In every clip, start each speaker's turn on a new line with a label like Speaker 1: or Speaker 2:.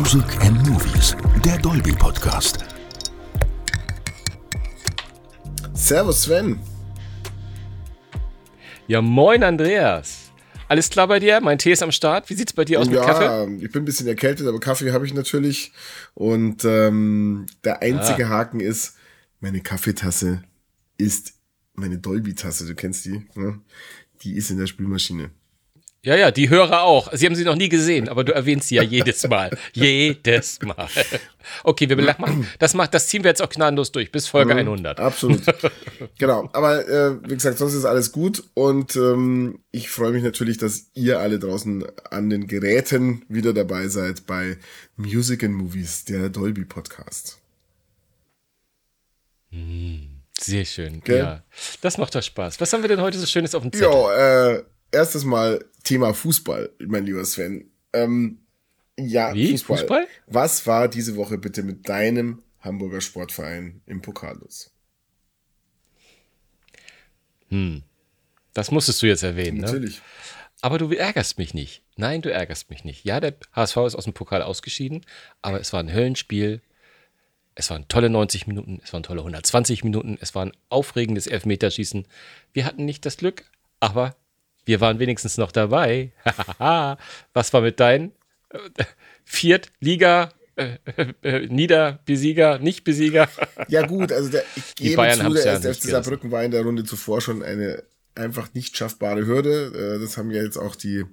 Speaker 1: Music and Movies, der Dolby Podcast.
Speaker 2: Servus Sven.
Speaker 3: Ja, moin Andreas. Alles klar bei dir? Mein Tee ist am Start. Wie sieht's bei dir aus
Speaker 2: ja,
Speaker 3: mit Kaffee?
Speaker 2: ich bin ein bisschen erkältet, aber Kaffee habe ich natürlich. Und ähm, der einzige ah. Haken ist, meine Kaffeetasse ist meine Dolby-Tasse. Du kennst die, ne? Die ist in der Spülmaschine.
Speaker 3: Ja, ja, die Hörer auch. Sie haben sie noch nie gesehen, aber du erwähnst sie ja jedes Mal. jedes Mal. Okay, wir machen, das macht, das ziehen wir jetzt auch gnadenlos durch, bis Folge mhm, 100.
Speaker 2: Absolut. genau. Aber äh, wie gesagt, sonst ist alles gut und ähm, ich freue mich natürlich, dass ihr alle draußen an den Geräten wieder dabei seid bei Music and Movies, der Dolby Podcast.
Speaker 3: Mhm, sehr schön. Okay. Ja, das macht doch Spaß. Was haben wir denn heute so Schönes auf dem Zettel?
Speaker 2: Ja, äh, erstes Mal Thema Fußball, mein lieber Sven. Ähm, ja,
Speaker 3: Wie? Fußball. Fußball.
Speaker 2: Was war diese Woche bitte mit deinem Hamburger Sportverein im Pokal los?
Speaker 3: Hm. Das musstest du jetzt erwähnen,
Speaker 2: ne? Natürlich.
Speaker 3: Ne? Aber du ärgerst mich nicht. Nein, du ärgerst mich nicht. Ja, der HSV ist aus dem Pokal ausgeschieden, aber es war ein Höllenspiel. Es waren tolle 90 Minuten, es waren tolle 120 Minuten, es war ein aufregendes Elfmeterschießen. Wir hatten nicht das Glück, aber wir waren wenigstens noch dabei. Was war mit deinen äh, Viertliga, äh, äh, Niederbesieger, Nicht-Besieger?
Speaker 2: ja gut, also der, ich gebe Bayern zu, der ja FC Saarbrücken war in der Runde zuvor schon eine einfach nicht schaffbare Hürde. Das haben ja jetzt auch die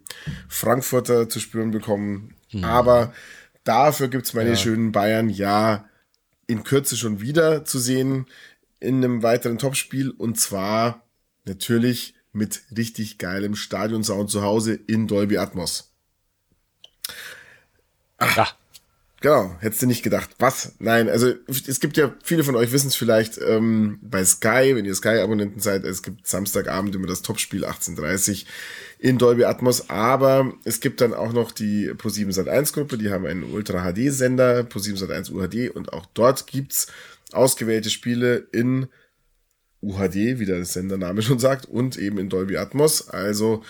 Speaker 2: Frankfurter zu spüren bekommen. Hm. Aber dafür gibt es meine ja. schönen Bayern ja in Kürze schon wieder zu sehen in einem weiteren Topspiel. Und zwar natürlich mit richtig geilem Stadionsound zu Hause in Dolby Atmos. Ach, ja. Genau, hättest du nicht gedacht. Was? Nein, also es gibt ja, viele von euch wissen es vielleicht ähm, bei Sky, wenn ihr Sky-Abonnenten seid, es gibt Samstagabend immer das Topspiel 18.30 in Dolby Atmos, aber es gibt dann auch noch die Pro7 Sat1 Gruppe, die haben einen Ultra HD Sender, Pro7 Sat1 UHD und auch dort gibt's ausgewählte Spiele in UHD, wie der Sendername schon sagt, und eben in Dolby Atmos. Also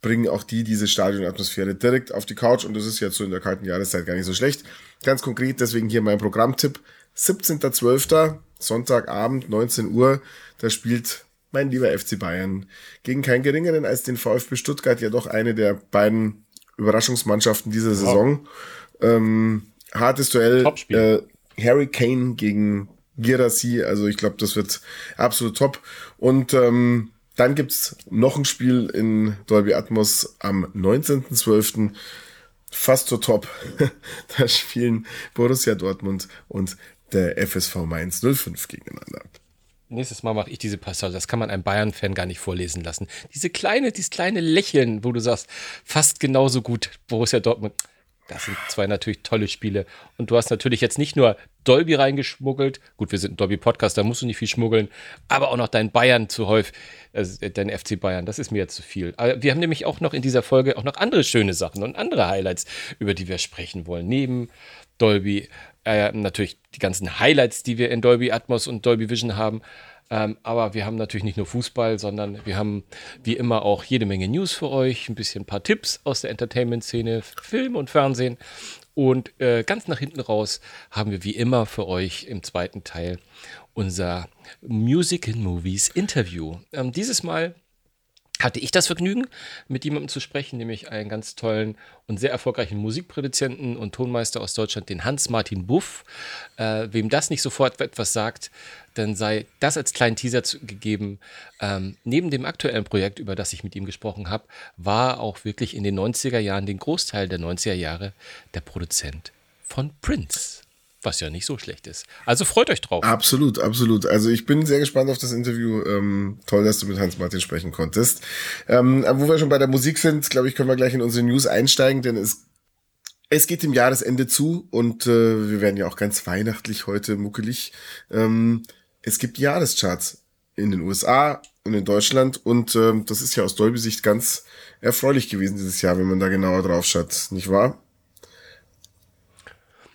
Speaker 2: bringen auch die diese Stadionatmosphäre direkt auf die Couch und das ist jetzt so in der kalten Jahreszeit gar nicht so schlecht. Ganz konkret, deswegen hier mein Programmtipp. 17.12. Sonntagabend, 19 Uhr, da spielt mein lieber FC Bayern gegen keinen geringeren als den VfB Stuttgart, ja doch eine der beiden Überraschungsmannschaften dieser Saison. Oh. Ähm, hartes Duell. Äh, Harry Kane gegen Girassi. Also ich glaube, das wird absolut top. Und ähm, dann gibt's noch ein Spiel in Dolby Atmos am 19.12. Fast so top. da spielen Borussia Dortmund und der FSV Mainz 05 gegeneinander.
Speaker 3: Nächstes Mal mache ich diese Passage. Das kann man einem Bayern-Fan gar nicht vorlesen lassen. Diese kleine, dieses kleine Lächeln, wo du sagst, fast genauso gut Borussia Dortmund. Das sind zwei natürlich tolle Spiele. Und du hast natürlich jetzt nicht nur Dolby reingeschmuggelt. Gut, wir sind ein Dolby-Podcast, da musst du nicht viel schmuggeln. Aber auch noch dein Bayern zu häufig, also dein FC Bayern, das ist mir jetzt zu viel. Aber wir haben nämlich auch noch in dieser Folge auch noch andere schöne Sachen und andere Highlights, über die wir sprechen wollen. Neben Dolby, äh, natürlich die ganzen Highlights, die wir in Dolby Atmos und Dolby Vision haben. Ähm, aber wir haben natürlich nicht nur Fußball, sondern wir haben wie immer auch jede Menge News für euch, ein bisschen ein paar Tipps aus der Entertainment-Szene, Film und Fernsehen. Und äh, ganz nach hinten raus haben wir wie immer für euch im zweiten Teil unser Music and Movies Interview. Ähm, dieses Mal hatte ich das Vergnügen, mit jemandem zu sprechen, nämlich einen ganz tollen und sehr erfolgreichen Musikproduzenten und Tonmeister aus Deutschland, den Hans-Martin Buff. Äh, wem das nicht sofort etwas sagt, dann sei das als kleinen Teaser gegeben. Ähm, neben dem aktuellen Projekt, über das ich mit ihm gesprochen habe, war auch wirklich in den 90er Jahren, den Großteil der 90er Jahre, der Produzent von Prince. Was ja nicht so schlecht ist. Also freut euch drauf.
Speaker 2: Absolut, absolut. Also ich bin sehr gespannt auf das Interview. Ähm, toll, dass du mit Hans-Martin sprechen konntest. Ähm, wo wir schon bei der Musik sind, glaube ich, können wir gleich in unsere News einsteigen, denn es es geht dem Jahresende zu und äh, wir werden ja auch ganz weihnachtlich heute muckelig. Ähm, es gibt Jahrescharts in den USA und in Deutschland und ähm, das ist ja aus Dolby-Sicht ganz erfreulich gewesen dieses Jahr, wenn man da genauer drauf schaut, nicht wahr?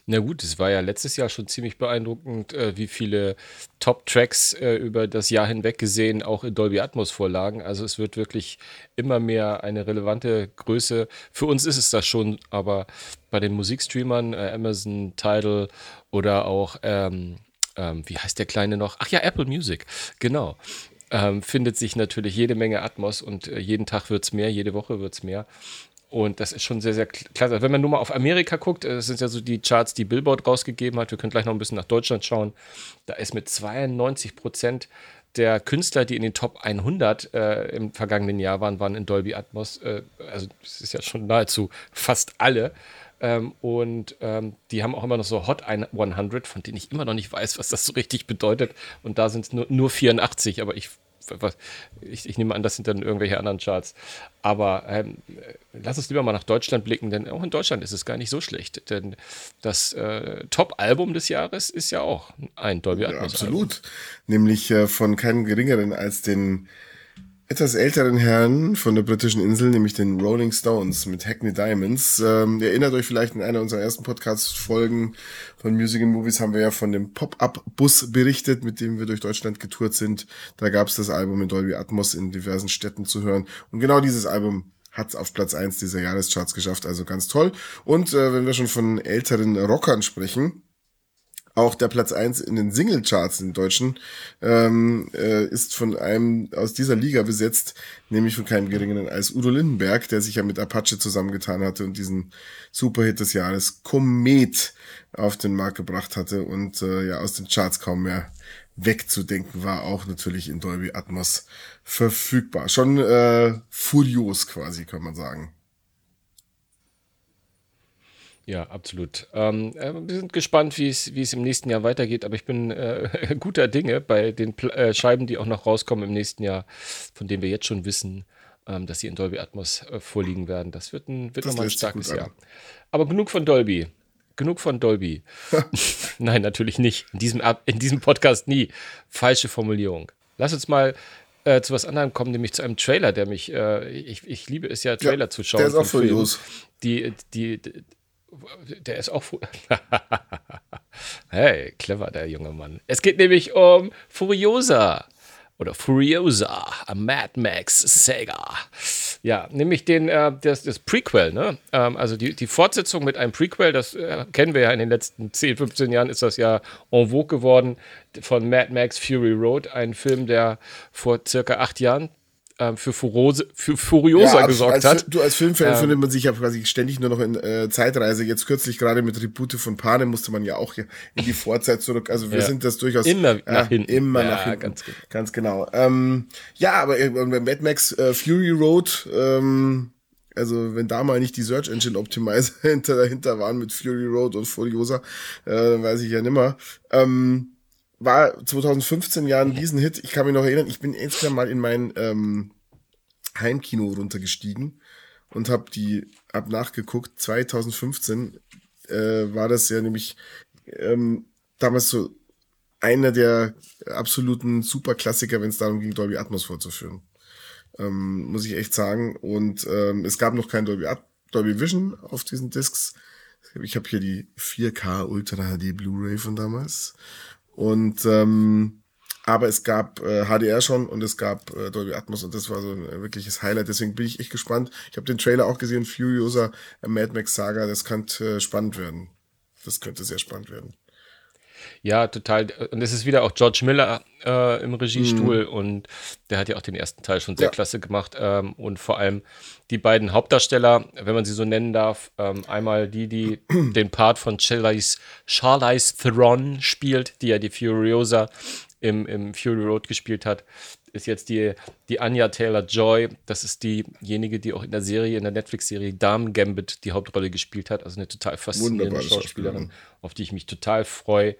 Speaker 3: Na gut, es war ja letztes Jahr schon ziemlich beeindruckend, äh, wie viele Top-Tracks äh, über das Jahr hinweg gesehen auch in Dolby Atmos vorlagen. Also es wird wirklich immer mehr eine relevante Größe. Für uns ist es das schon, aber bei den Musikstreamern, äh, Amazon, Tidal oder auch, ähm, ähm, wie heißt der kleine noch? Ach ja, Apple Music, genau. Ähm, findet sich natürlich jede Menge Atmos und äh, jeden Tag wird es mehr, jede Woche wird es mehr. Und das ist schon sehr, sehr klasse. Wenn man nur mal auf Amerika guckt, äh, das sind ja so die Charts, die Billboard rausgegeben hat. Wir können gleich noch ein bisschen nach Deutschland schauen. Da ist mit 92 Prozent der Künstler, die in den Top 100 äh, im vergangenen Jahr waren, waren in Dolby Atmos. Äh, also, das ist ja schon nahezu fast alle. Ähm, und ähm, die haben auch immer noch so Hot 100, von denen ich immer noch nicht weiß, was das so richtig bedeutet. Und da sind es nur, nur 84, aber ich was, ich, ich, nehme an, das sind dann irgendwelche anderen Charts. Aber ähm, lass uns lieber mal nach Deutschland blicken, denn auch in Deutschland ist es gar nicht so schlecht. Denn das äh, Top-Album des Jahres ist ja auch ein Dolby Atmos. Ja,
Speaker 2: absolut. Nämlich äh, von keinem geringeren als den etwas älteren Herrn von der britischen Insel, nämlich den Rolling Stones mit Hackney Diamonds. Ähm, ihr erinnert euch vielleicht in einer unserer ersten Podcast-Folgen von Music and Movies haben wir ja von dem Pop-Up-Bus berichtet, mit dem wir durch Deutschland getourt sind. Da gab es das Album in Dolby Atmos in diversen Städten zu hören. Und genau dieses Album hat auf Platz eins dieser Jahrescharts geschafft, also ganz toll. Und äh, wenn wir schon von älteren Rockern sprechen, auch der Platz eins in den Singlecharts in Deutschen ähm, äh, ist von einem aus dieser Liga besetzt, nämlich von keinem geringeren als Udo Lindenberg, der sich ja mit Apache zusammengetan hatte und diesen Superhit des Jahres Komet auf den Markt gebracht hatte und äh, ja aus den Charts kaum mehr wegzudenken war, auch natürlich in Dolby Atmos verfügbar. Schon äh, furios quasi, kann man sagen.
Speaker 3: Ja, absolut. Ähm, äh, wir sind gespannt, wie es, wie es im nächsten Jahr weitergeht, aber ich bin äh, guter Dinge bei den Pl äh, Scheiben, die auch noch rauskommen im nächsten Jahr, von denen wir jetzt schon wissen, ähm, dass sie in Dolby Atmos äh, vorliegen werden. Das wird, ein, wird nochmal ein starkes Jahr. Aber genug von Dolby. Genug von Dolby. Nein, natürlich nicht. In diesem, in diesem Podcast nie. Falsche Formulierung. Lass uns mal äh, zu was anderem kommen, nämlich zu einem Trailer, der mich, äh, ich, ich liebe es ja, Trailer ja, zu schauen. Der
Speaker 2: ist auch furios.
Speaker 3: Die, die, die, der ist auch. hey, clever, der junge Mann. Es geht nämlich um Furiosa. Oder Furiosa, Mad Max Saga. Ja, nämlich den, äh, das, das Prequel, ne? Ähm, also die, die Fortsetzung mit einem Prequel, das äh, kennen wir ja in den letzten 10, 15 Jahren, ist das ja en vogue geworden von Mad Max Fury Road, ein Film, der vor circa acht Jahren ähm, für, Furose, für Furiosa ja, gesorgt
Speaker 2: als,
Speaker 3: hat.
Speaker 2: Du als Filmfan ähm, findet man sich ja quasi ständig nur noch in äh, Zeitreise. Jetzt kürzlich gerade mit Tribute von Panem musste man ja auch hier in die Vorzeit zurück. Also wir ja. sind das durchaus
Speaker 3: immer äh, nach hinten.
Speaker 2: Immer ja, nach hinten. Ganz, genau. ganz genau. Ähm, ja, aber äh, Mad Max äh, Fury Road, ähm, also wenn da mal nicht die Search Engine Optimizer hinter, dahinter waren mit Fury Road und Furiosa, äh, weiß ich ja nimmer. Ähm, war 2015 ja ein Riesenhit. Ich kann mich noch erinnern, ich bin insgesamt mal in mein ähm, Heimkino runtergestiegen und habe die hab nachgeguckt. 2015 äh, war das ja nämlich ähm, damals so einer der absoluten Superklassiker, wenn es darum ging, Dolby Atmos vorzuführen. Ähm, muss ich echt sagen. Und ähm, es gab noch kein Dolby, At Dolby Vision auf diesen Discs. Ich habe hier die 4K Ultra HD Blu-ray von damals. Und ähm, aber es gab äh, HDR schon und es gab äh, Dolby Atmos und das war so ein wirkliches Highlight. Deswegen bin ich echt gespannt. Ich habe den Trailer auch gesehen, Furiosa, Mad Max Saga. Das könnte äh, spannend werden. Das könnte sehr spannend werden.
Speaker 3: Ja, total. Und es ist wieder auch George Miller äh, im Regiestuhl mm. und der hat ja auch den ersten Teil schon sehr ja. klasse gemacht. Ähm, und vor allem die beiden Hauptdarsteller, wenn man sie so nennen darf, ähm, einmal die, die den Part von Charlize, Charlize Theron spielt, die ja die Furiosa im, im Fury Road gespielt hat, ist jetzt die, die Anya Taylor-Joy. Das ist diejenige, die auch in der Serie, in der Netflix-Serie Dame Gambit die Hauptrolle gespielt hat. Also eine total faszinierende Schauspielerin, auf die ich mich total freue.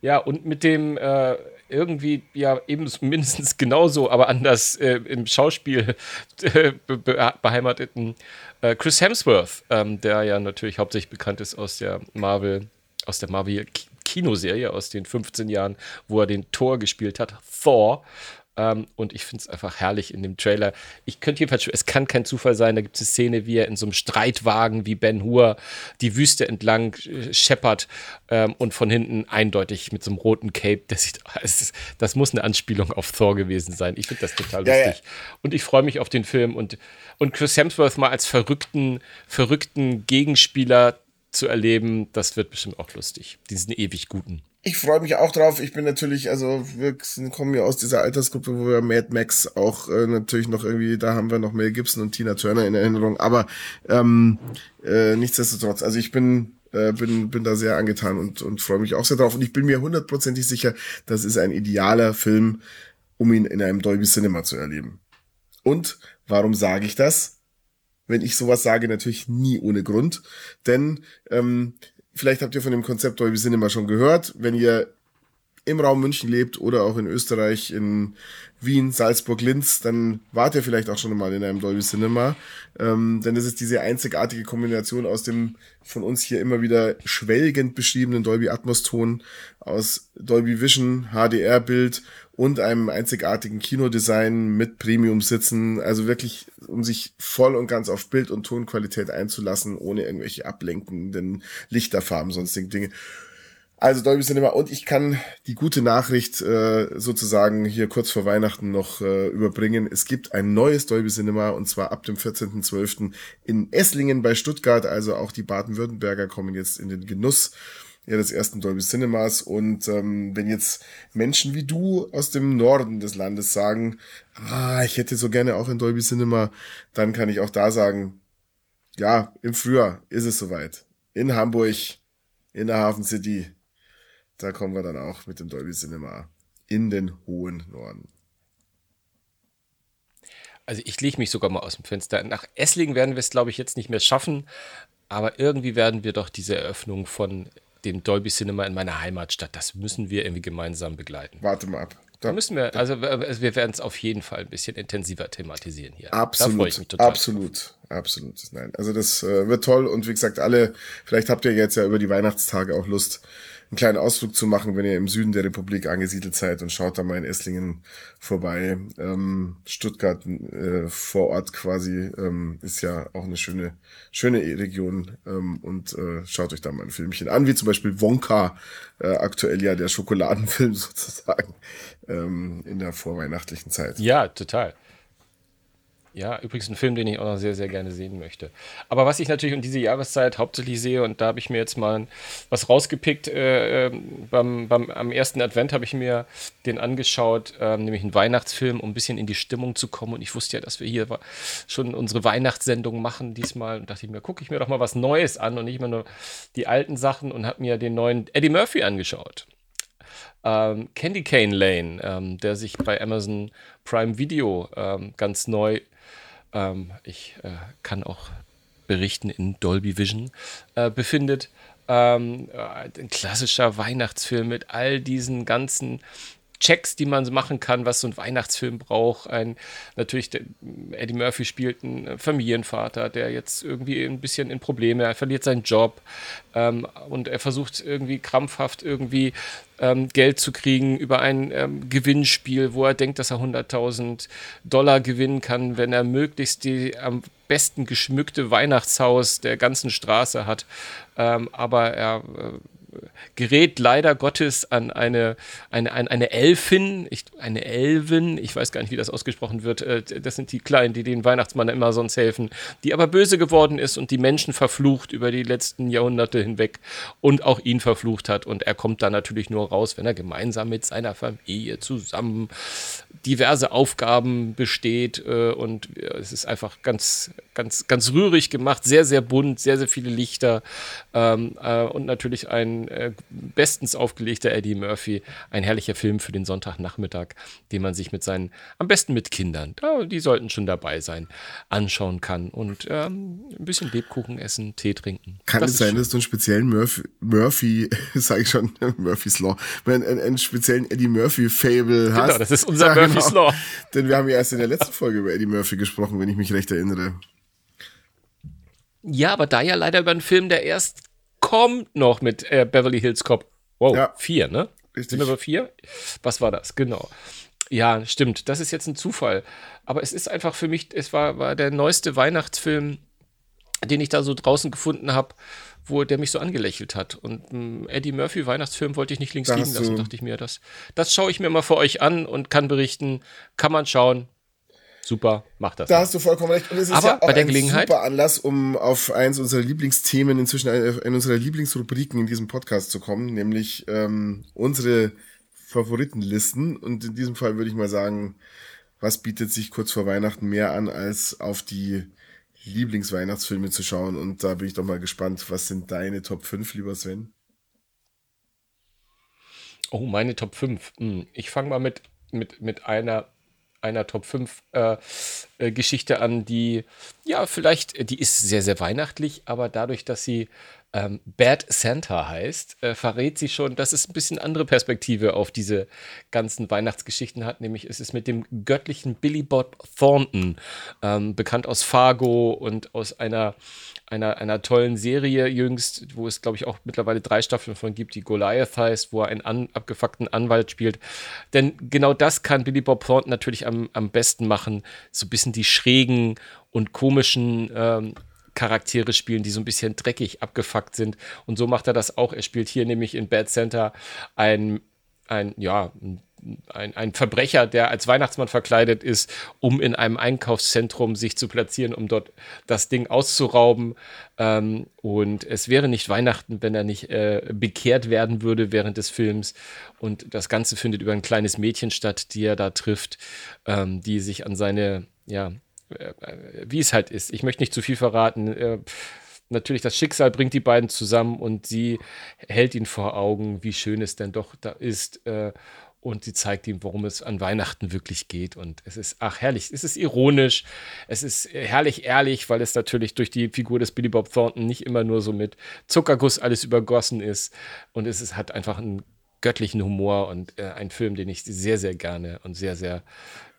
Speaker 3: Ja, und mit dem äh, irgendwie, ja, eben mindestens genauso, aber anders äh, im Schauspiel äh, be beheimateten äh, Chris Hemsworth, ähm, der ja natürlich hauptsächlich bekannt ist aus der Marvel, aus der Marvel Kinoserie aus den 15 Jahren, wo er den Thor gespielt hat, Thor. Ähm, und ich finde es einfach herrlich in dem Trailer. Ich könnte jedenfalls, es kann kein Zufall sein, da gibt es eine Szene, wie er in so einem Streitwagen wie Ben Hur die Wüste entlang äh, scheppert ähm, und von hinten eindeutig mit so einem roten Cape, das, sieht, das, das muss eine Anspielung auf Thor gewesen sein. Ich finde das total ja, lustig. Ja. Und ich freue mich auf den Film und, und Chris Hemsworth mal als verrückten, verrückten Gegenspieler zu erleben, das wird bestimmt auch lustig. Diesen ewig guten.
Speaker 2: Ich freue mich auch drauf. Ich bin natürlich, also wir kommen ja aus dieser Altersgruppe, wo wir Mad Max auch äh, natürlich noch irgendwie, da haben wir noch Mel Gibson und Tina Turner in Erinnerung. Aber ähm, äh, nichtsdestotrotz, also ich bin äh, bin bin da sehr angetan und und freue mich auch sehr drauf. Und ich bin mir hundertprozentig sicher, das ist ein idealer Film, um ihn in einem Dolby Cinema zu erleben. Und warum sage ich das? wenn ich sowas sage, natürlich nie ohne Grund. Denn ähm, vielleicht habt ihr von dem Konzept Dolby Cinema schon gehört. Wenn ihr im Raum München lebt oder auch in Österreich, in Wien, Salzburg, Linz, dann wart ihr vielleicht auch schon mal in einem Dolby Cinema. Ähm, denn es ist diese einzigartige Kombination aus dem von uns hier immer wieder schwelgend beschriebenen Dolby Atmos Ton, aus Dolby Vision, HDR-Bild und einem einzigartigen Kinodesign mit Premium-Sitzen. Also wirklich, um sich voll und ganz auf Bild- und Tonqualität einzulassen, ohne irgendwelche ablenkenden Lichterfarben, sonstigen Dinge. Also Dolby Cinema und ich kann die gute Nachricht äh, sozusagen hier kurz vor Weihnachten noch äh, überbringen. Es gibt ein neues Dolby Cinema und zwar ab dem 14.12. in Esslingen bei Stuttgart. Also auch die Baden-Württemberger kommen jetzt in den Genuss ja, des ersten Dolby Cinemas. Und ähm, wenn jetzt Menschen wie du aus dem Norden des Landes sagen, ah, ich hätte so gerne auch ein Dolby Cinema, dann kann ich auch da sagen, ja, im Frühjahr ist es soweit. In Hamburg, in der Hafen City. Da kommen wir dann auch mit dem Dolby Cinema in den hohen Norden.
Speaker 3: Also ich lege mich sogar mal aus dem Fenster. Nach Esslingen werden wir es, glaube ich, jetzt nicht mehr schaffen. Aber irgendwie werden wir doch diese Eröffnung von dem Dolby Cinema in meiner Heimatstadt. Das müssen wir irgendwie gemeinsam begleiten.
Speaker 2: Warte mal ab.
Speaker 3: Da, da müssen wir, also wir werden es auf jeden Fall ein bisschen intensiver thematisieren hier.
Speaker 2: Absolut, absolut, drauf. absolut. Nein, also das äh, wird toll und wie gesagt, alle, vielleicht habt ihr jetzt ja über die Weihnachtstage auch Lust, einen kleinen Ausflug zu machen, wenn ihr im Süden der Republik angesiedelt seid und schaut da mal in Esslingen vorbei. Ähm, Stuttgart äh, vor Ort quasi ähm, ist ja auch eine schöne, schöne Region ähm, und äh, schaut euch da mal ein Filmchen an, wie zum Beispiel Wonka, äh, aktuell ja der Schokoladenfilm sozusagen ähm, in der vorweihnachtlichen Zeit.
Speaker 3: Ja, total. Ja, übrigens ein Film, den ich auch noch sehr, sehr gerne sehen möchte. Aber was ich natürlich um diese Jahreszeit hauptsächlich sehe, und da habe ich mir jetzt mal was rausgepickt, äh, ähm, beim, beim, am ersten Advent habe ich mir den angeschaut, äh, nämlich einen Weihnachtsfilm, um ein bisschen in die Stimmung zu kommen. Und ich wusste ja, dass wir hier schon unsere Weihnachtssendung machen diesmal. Und dachte ich mir, gucke ich mir doch mal was Neues an und nicht immer nur die alten Sachen und habe mir den neuen Eddie Murphy angeschaut. Ähm, Candy Cane Lane, ähm, der sich bei Amazon Prime Video ähm, ganz neu ähm, ich äh, kann auch berichten, in Dolby Vision äh, befindet. Ähm, äh, ein klassischer Weihnachtsfilm mit all diesen ganzen Checks, die man machen kann, was so ein Weihnachtsfilm braucht. Ein, natürlich, der, Eddie Murphy spielt einen Familienvater, der jetzt irgendwie ein bisschen in Probleme, er verliert seinen Job ähm, und er versucht irgendwie krampfhaft irgendwie ähm, Geld zu kriegen über ein ähm, Gewinnspiel, wo er denkt, dass er 100.000 Dollar gewinnen kann, wenn er möglichst die am besten geschmückte Weihnachtshaus der ganzen Straße hat. Ähm, aber er äh, gerät leider Gottes an eine, eine, eine Elfin, ich, eine Elvin, ich weiß gar nicht, wie das ausgesprochen wird. Äh, das sind die Kleinen, die den Weihnachtsmann immer sonst helfen, die aber böse geworden ist und die Menschen verflucht über die letzten Jahrhunderte hinweg und auch ihn verflucht hat. Und er kommt da natürlich nur raus, wenn er gemeinsam mit seiner Familie zusammen diverse Aufgaben besteht. Äh, und es ist einfach ganz, ganz, ganz rührig gemacht, sehr, sehr bunt, sehr, sehr viele Lichter ähm, äh, und natürlich ein äh, bestens aufgelegter Eddie Murphy. Ein herrlicher Film für den Sonntagnachmittag, den man sich mit seinen, am besten mit Kindern, die sollten schon dabei sein, anschauen kann und ähm, ein bisschen Lebkuchen essen, Tee trinken.
Speaker 2: Kann das es sein, schön. dass du einen speziellen Murphy, Murphy sage ich schon, Murphy's Law, einen, einen speziellen Eddie Murphy-Fable genau, hast?
Speaker 3: Genau, das ist unser ja, Murphy's genau. Law.
Speaker 2: Denn wir haben ja erst in der letzten Folge über Eddie Murphy gesprochen, wenn ich mich recht erinnere.
Speaker 3: Ja, aber da ja leider über einen Film, der erst kommt noch mit äh, Beverly Hills Cop. Wow, ja. vier, ne? Richtig. Sind wir bei vier? Was war das? Genau. Ja, stimmt. Das ist jetzt ein Zufall. Aber es ist einfach für mich, es war, war der neueste Weihnachtsfilm, den ich da so draußen gefunden habe, wo der mich so angelächelt hat. Und ähm, Eddie Murphy Weihnachtsfilm wollte ich nicht links
Speaker 2: Da
Speaker 3: liegen lassen, dachte ich mir. Das, das schaue ich mir mal für euch an und kann berichten. Kann man schauen. Super, macht das.
Speaker 2: Da hast du vollkommen recht. Und es ist
Speaker 3: Aber
Speaker 2: ja auch
Speaker 3: bei der
Speaker 2: ein
Speaker 3: Gelegenheit-
Speaker 2: super Anlass, um auf eins unserer Lieblingsthemen, inzwischen eine, eine unserer Lieblingsrubriken in diesem Podcast zu kommen, nämlich ähm, unsere Favoritenlisten. Und in diesem Fall würde ich mal sagen, was bietet sich kurz vor Weihnachten mehr an, als auf die Lieblingsweihnachtsfilme zu schauen. Und da bin ich doch mal gespannt, was sind deine Top 5, lieber Sven?
Speaker 3: Oh, meine Top 5. Hm, Ich fange mal mit, mit, mit einer, einer Top 5 äh, äh, Geschichte an, die, ja, vielleicht, die ist sehr, sehr weihnachtlich, aber dadurch, dass sie ähm, Bad Santa heißt, äh, verrät sie schon, dass es ein bisschen andere Perspektive auf diese ganzen Weihnachtsgeschichten hat. Nämlich es ist mit dem göttlichen Billy Bob Thornton, ähm, bekannt aus Fargo und aus einer, einer, einer tollen Serie jüngst, wo es, glaube ich, auch mittlerweile drei Staffeln von gibt, die Goliath heißt, wo er einen an, abgefuckten Anwalt spielt. Denn genau das kann Billy Bob Thornton natürlich am, am besten machen. So ein bisschen die schrägen und komischen ähm, Charaktere spielen, die so ein bisschen dreckig abgefuckt sind. Und so macht er das auch. Er spielt hier nämlich in Bad Center ein, ein ja, ein, ein Verbrecher, der als Weihnachtsmann verkleidet ist, um in einem Einkaufszentrum sich zu platzieren, um dort das Ding auszurauben. Ähm, und es wäre nicht Weihnachten, wenn er nicht äh, bekehrt werden würde während des Films. Und das Ganze findet über ein kleines Mädchen statt, die er da trifft, ähm, die sich an seine, ja, wie es halt ist. Ich möchte nicht zu viel verraten. Äh, natürlich, das Schicksal bringt die beiden zusammen und sie hält ihn vor Augen, wie schön es denn doch da ist. Äh, und sie zeigt ihm, worum es an Weihnachten wirklich geht. Und es ist, ach, herrlich. Es ist ironisch. Es ist äh, herrlich ehrlich, weil es natürlich durch die Figur des Billy Bob Thornton nicht immer nur so mit Zuckerguss alles übergossen ist. Und es ist, hat einfach einen göttlichen Humor und äh, ein Film, den ich sehr, sehr gerne und sehr, sehr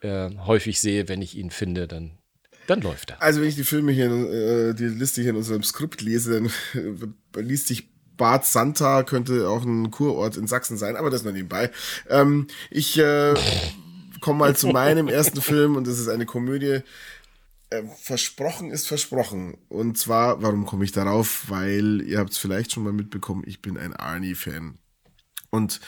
Speaker 3: äh, häufig sehe. Wenn ich ihn finde, dann, dann läuft er.
Speaker 2: Also wenn ich die Filme hier, äh, die Liste hier in unserem Skript lese, dann äh, liest sich Bad Santa könnte auch ein Kurort in Sachsen sein, aber das nur nebenbei. Ähm, ich äh, komme mal zu meinem ersten Film und das ist eine Komödie. Äh, versprochen ist versprochen. Und zwar, warum komme ich darauf? Weil ihr habt es vielleicht schon mal mitbekommen, ich bin ein Arnie-Fan. Und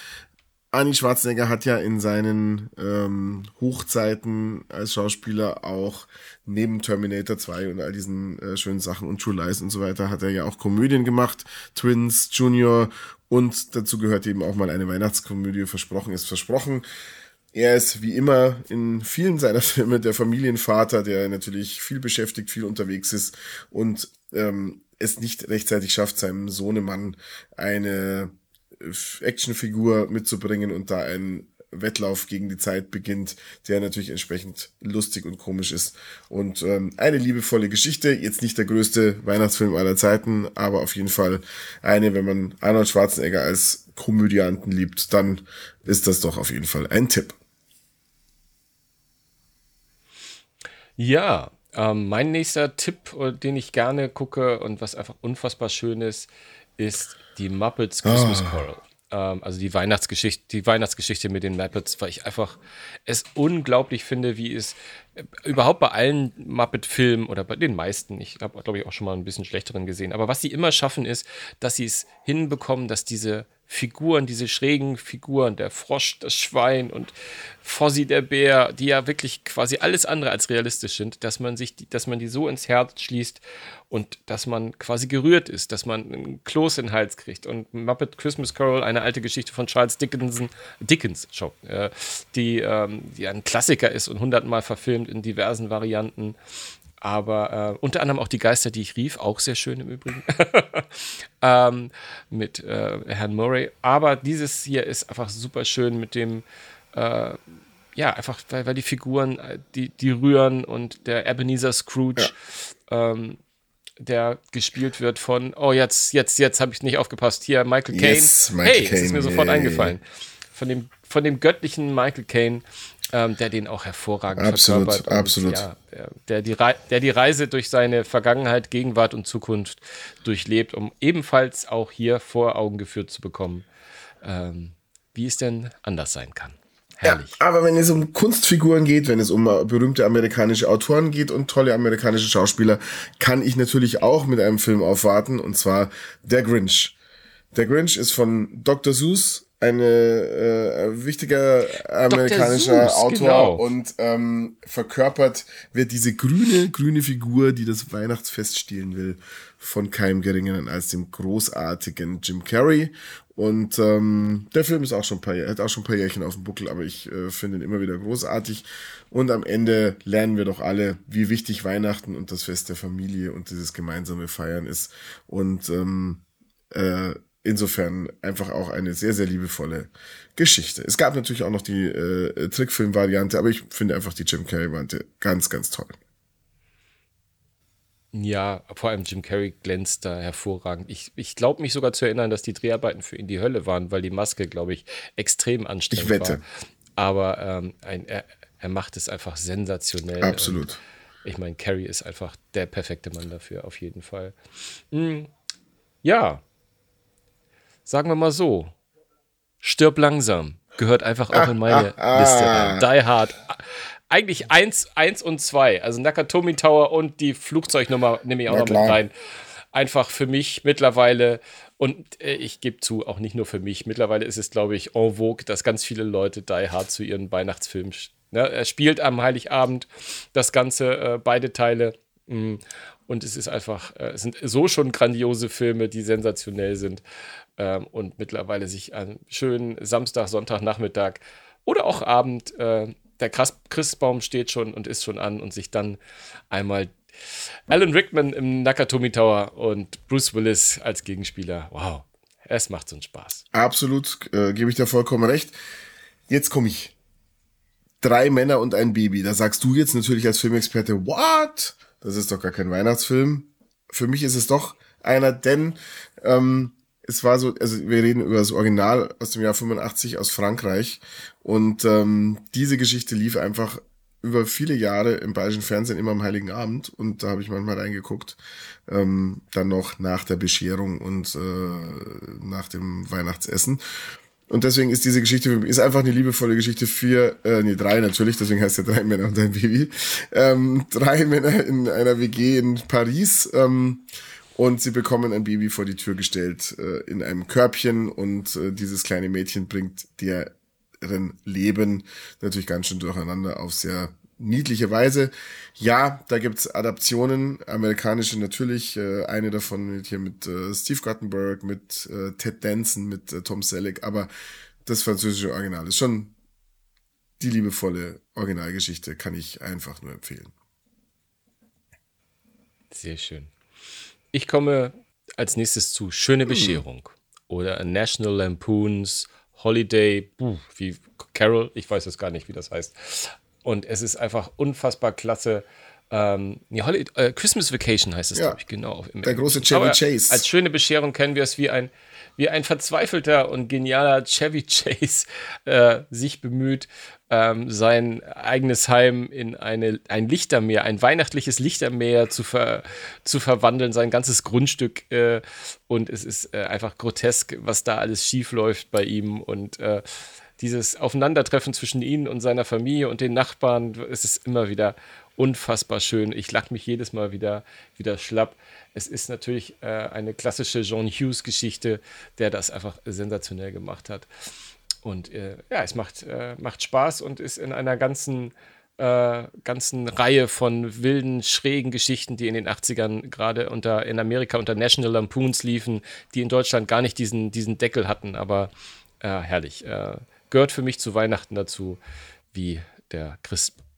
Speaker 2: Arnie Schwarzenegger hat ja in seinen ähm, Hochzeiten als Schauspieler auch neben Terminator 2 und all diesen äh, schönen Sachen und True Lies und so weiter, hat er ja auch Komödien gemacht, Twins, Junior und dazu gehört eben auch mal eine Weihnachtskomödie, Versprochen ist versprochen. Er ist wie immer in vielen seiner Filme der Familienvater, der natürlich viel beschäftigt, viel unterwegs ist und ähm, es nicht rechtzeitig schafft, seinem Sohnemann eine Actionfigur mitzubringen und da ein Wettlauf gegen die Zeit beginnt, der natürlich entsprechend lustig und komisch ist. Und ähm, eine liebevolle Geschichte, jetzt nicht der größte Weihnachtsfilm aller Zeiten, aber auf jeden Fall eine, wenn man Arnold Schwarzenegger als Komödianten liebt, dann ist das doch auf jeden Fall ein Tipp.
Speaker 3: Ja, ähm, mein nächster Tipp, äh, den ich gerne gucke und was einfach unfassbar schön ist, ist die Muppets Christmas Carol. Ähm, also die Weihnachtsgeschichte, die Weihnachtsgeschichte mit den Muppets, weil ich einfach es unglaublich finde, wie es äh, überhaupt bei allen Muppet-Filmen oder bei den meisten, ich habe, glaube ich, auch schon mal ein bisschen schlechteren gesehen, aber was sie immer schaffen, ist, dass sie es hinbekommen, dass diese Figuren, diese schrägen Figuren, der Frosch, das Schwein und Fossi der Bär, die ja wirklich quasi alles andere als realistisch sind, dass man sich, die, dass man die so ins Herz schließt und dass man quasi gerührt ist, dass man einen Kloß in den Hals kriegt. Und Muppet Christmas Carol, eine alte Geschichte von Charles Dickinson, Dickens, äh, die, ähm, die ein Klassiker ist und hundertmal verfilmt in diversen Varianten. Aber äh, unter anderem auch die Geister, die ich rief, auch sehr schön im Übrigen. ähm, mit äh, Herrn Murray. Aber dieses hier ist einfach super schön mit dem, äh, ja, einfach, weil, weil die Figuren, äh, die, die rühren und der Ebenezer Scrooge, ähm, der gespielt wird von, oh, jetzt, jetzt, jetzt habe ich nicht aufgepasst. Hier, Michael Caine.
Speaker 2: Yes, Michael
Speaker 3: hey, das ist mir sofort
Speaker 2: yay.
Speaker 3: eingefallen. Von dem, von dem göttlichen Michael Caine, ähm, der den auch hervorragend
Speaker 2: Absolut,
Speaker 3: verkörpert.
Speaker 2: absolut.
Speaker 3: Ja, der, die der die Reise durch seine Vergangenheit, Gegenwart und Zukunft durchlebt, um ebenfalls auch hier vor Augen geführt zu bekommen, ähm, wie es denn anders sein kann. Herrlich.
Speaker 2: Ja, aber wenn es um Kunstfiguren geht, wenn es um berühmte amerikanische Autoren geht und tolle amerikanische Schauspieler, kann ich natürlich auch mit einem Film aufwarten, und zwar Der Grinch. Der Grinch ist von Dr. Seuss, ein äh, wichtiger amerikanischer
Speaker 3: Seuss,
Speaker 2: Autor
Speaker 3: genau.
Speaker 2: und ähm, verkörpert wird diese grüne, grüne Figur, die das Weihnachtsfest stehlen will, von keinem geringeren als dem großartigen Jim Carrey. Und ähm, der Film ist auch schon ein paar, hat auch schon ein paar Jährchen auf dem Buckel, aber ich äh, finde ihn immer wieder großartig. Und am Ende lernen wir doch alle, wie wichtig Weihnachten und das Fest der Familie und dieses gemeinsame Feiern ist. Und ähm, äh, insofern einfach auch eine sehr, sehr liebevolle Geschichte. Es gab natürlich auch noch die äh, Trickfilm-Variante, aber ich finde einfach die Jim Carrey-Variante ganz, ganz toll.
Speaker 3: Ja, vor allem Jim Carrey glänzt da hervorragend. Ich, ich glaube mich sogar zu erinnern, dass die Dreharbeiten für ihn die Hölle waren, weil die Maske, glaube ich, extrem anstrengend
Speaker 2: Ich wette.
Speaker 3: war. Aber ähm, ein, er, er macht es einfach sensationell.
Speaker 2: Absolut.
Speaker 3: Ich meine, Carrey ist einfach der perfekte Mann dafür, auf jeden Fall. Hm, ja, sagen wir mal so. Stirb langsam. Gehört einfach auch in meine Liste rein. Die Hard. Eigentlich eins, eins und zwei. Also Nakatomi Tower und die Flugzeugnummer nehme ich auch
Speaker 2: Na
Speaker 3: noch mit
Speaker 2: klar.
Speaker 3: rein. Einfach für mich mittlerweile, und äh, ich gebe zu, auch nicht nur für mich, mittlerweile ist es, glaube ich, en vogue, dass ganz viele Leute Die Hard zu ihren Weihnachtsfilmen. Ne? Er spielt am Heiligabend das Ganze, äh, beide Teile. Mm. Und es ist einfach, äh, es sind so schon grandiose Filme, die sensationell sind. Ähm, und mittlerweile sich an schönen Samstag, Sonntagnachmittag oder auch Abend, äh, der Christbaum steht schon und ist schon an und sich dann einmal Alan Rickman im Nakatomi Tower und Bruce Willis als Gegenspieler. Wow, es macht so einen Spaß.
Speaker 2: Absolut, äh, gebe ich dir vollkommen recht. Jetzt komme ich. Drei Männer und ein Baby. Da sagst du jetzt natürlich als Filmexperte, what? Das ist doch gar kein Weihnachtsfilm. Für mich ist es doch einer, denn ähm, es war so, also wir reden über das Original aus dem Jahr 85 aus Frankreich und ähm, diese Geschichte lief einfach über viele Jahre im bayerischen Fernsehen immer am Heiligen Abend und da habe ich manchmal reingeguckt. Ähm, dann noch nach der Bescherung und äh, nach dem Weihnachtsessen. Und deswegen ist diese Geschichte ist einfach eine liebevolle Geschichte für, äh, nee, drei natürlich, deswegen heißt er drei Männer und ein Baby. Ähm, drei Männer in einer WG in Paris. Ähm, und sie bekommen ein Baby vor die Tür gestellt äh, in einem Körbchen und äh, dieses kleine Mädchen bringt deren Leben natürlich ganz schön durcheinander auf sehr niedliche Weise. Ja, da gibt's Adaptionen, amerikanische natürlich, äh, eine davon mit hier mit äh, Steve Guttenberg, mit äh, Ted Danson, mit äh, Tom Selleck, aber das französische Original ist schon die liebevolle Originalgeschichte, kann ich einfach nur empfehlen.
Speaker 3: Sehr schön. Ich komme als nächstes zu Schöne Bescherung oder National Lampoons Holiday, wie Carol, ich weiß es gar nicht, wie das heißt. Und es ist einfach unfassbar klasse. Ähm, nee, Holi äh, Christmas Vacation heißt es,
Speaker 2: Ja.
Speaker 3: glaube ich, genau.
Speaker 2: Der große. Chevy
Speaker 3: Aber
Speaker 2: Chase.
Speaker 3: Als schöne Bescherung kennen wir es wie ein, wie ein verzweifelter und genialer Chevy Chase äh, sich bemüht, ähm, sein eigenes Heim in eine, ein Lichtermeer, ein weihnachtliches Lichtermeer zu, ver, zu verwandeln, sein ganzes Grundstück. Äh, und es ist äh, einfach grotesk, was da alles schief läuft bei ihm. Und äh, dieses Aufeinandertreffen zwischen ihnen und seiner Familie und den Nachbarn, es ist immer wieder unfassbar schön. Ich lache mich jedes Mal wieder, wieder schlapp. Es ist natürlich äh, eine klassische John Hughes-Geschichte, der das einfach sensationell gemacht hat. Und äh, ja, es macht, äh, macht Spaß und ist in einer ganzen, äh, ganzen Reihe von wilden, schrägen Geschichten, die in den 80ern gerade unter in Amerika unter National Lampoons liefen, die in Deutschland gar nicht diesen, diesen Deckel hatten, aber äh, herrlich. Äh, gehört für mich zu Weihnachten dazu, wie der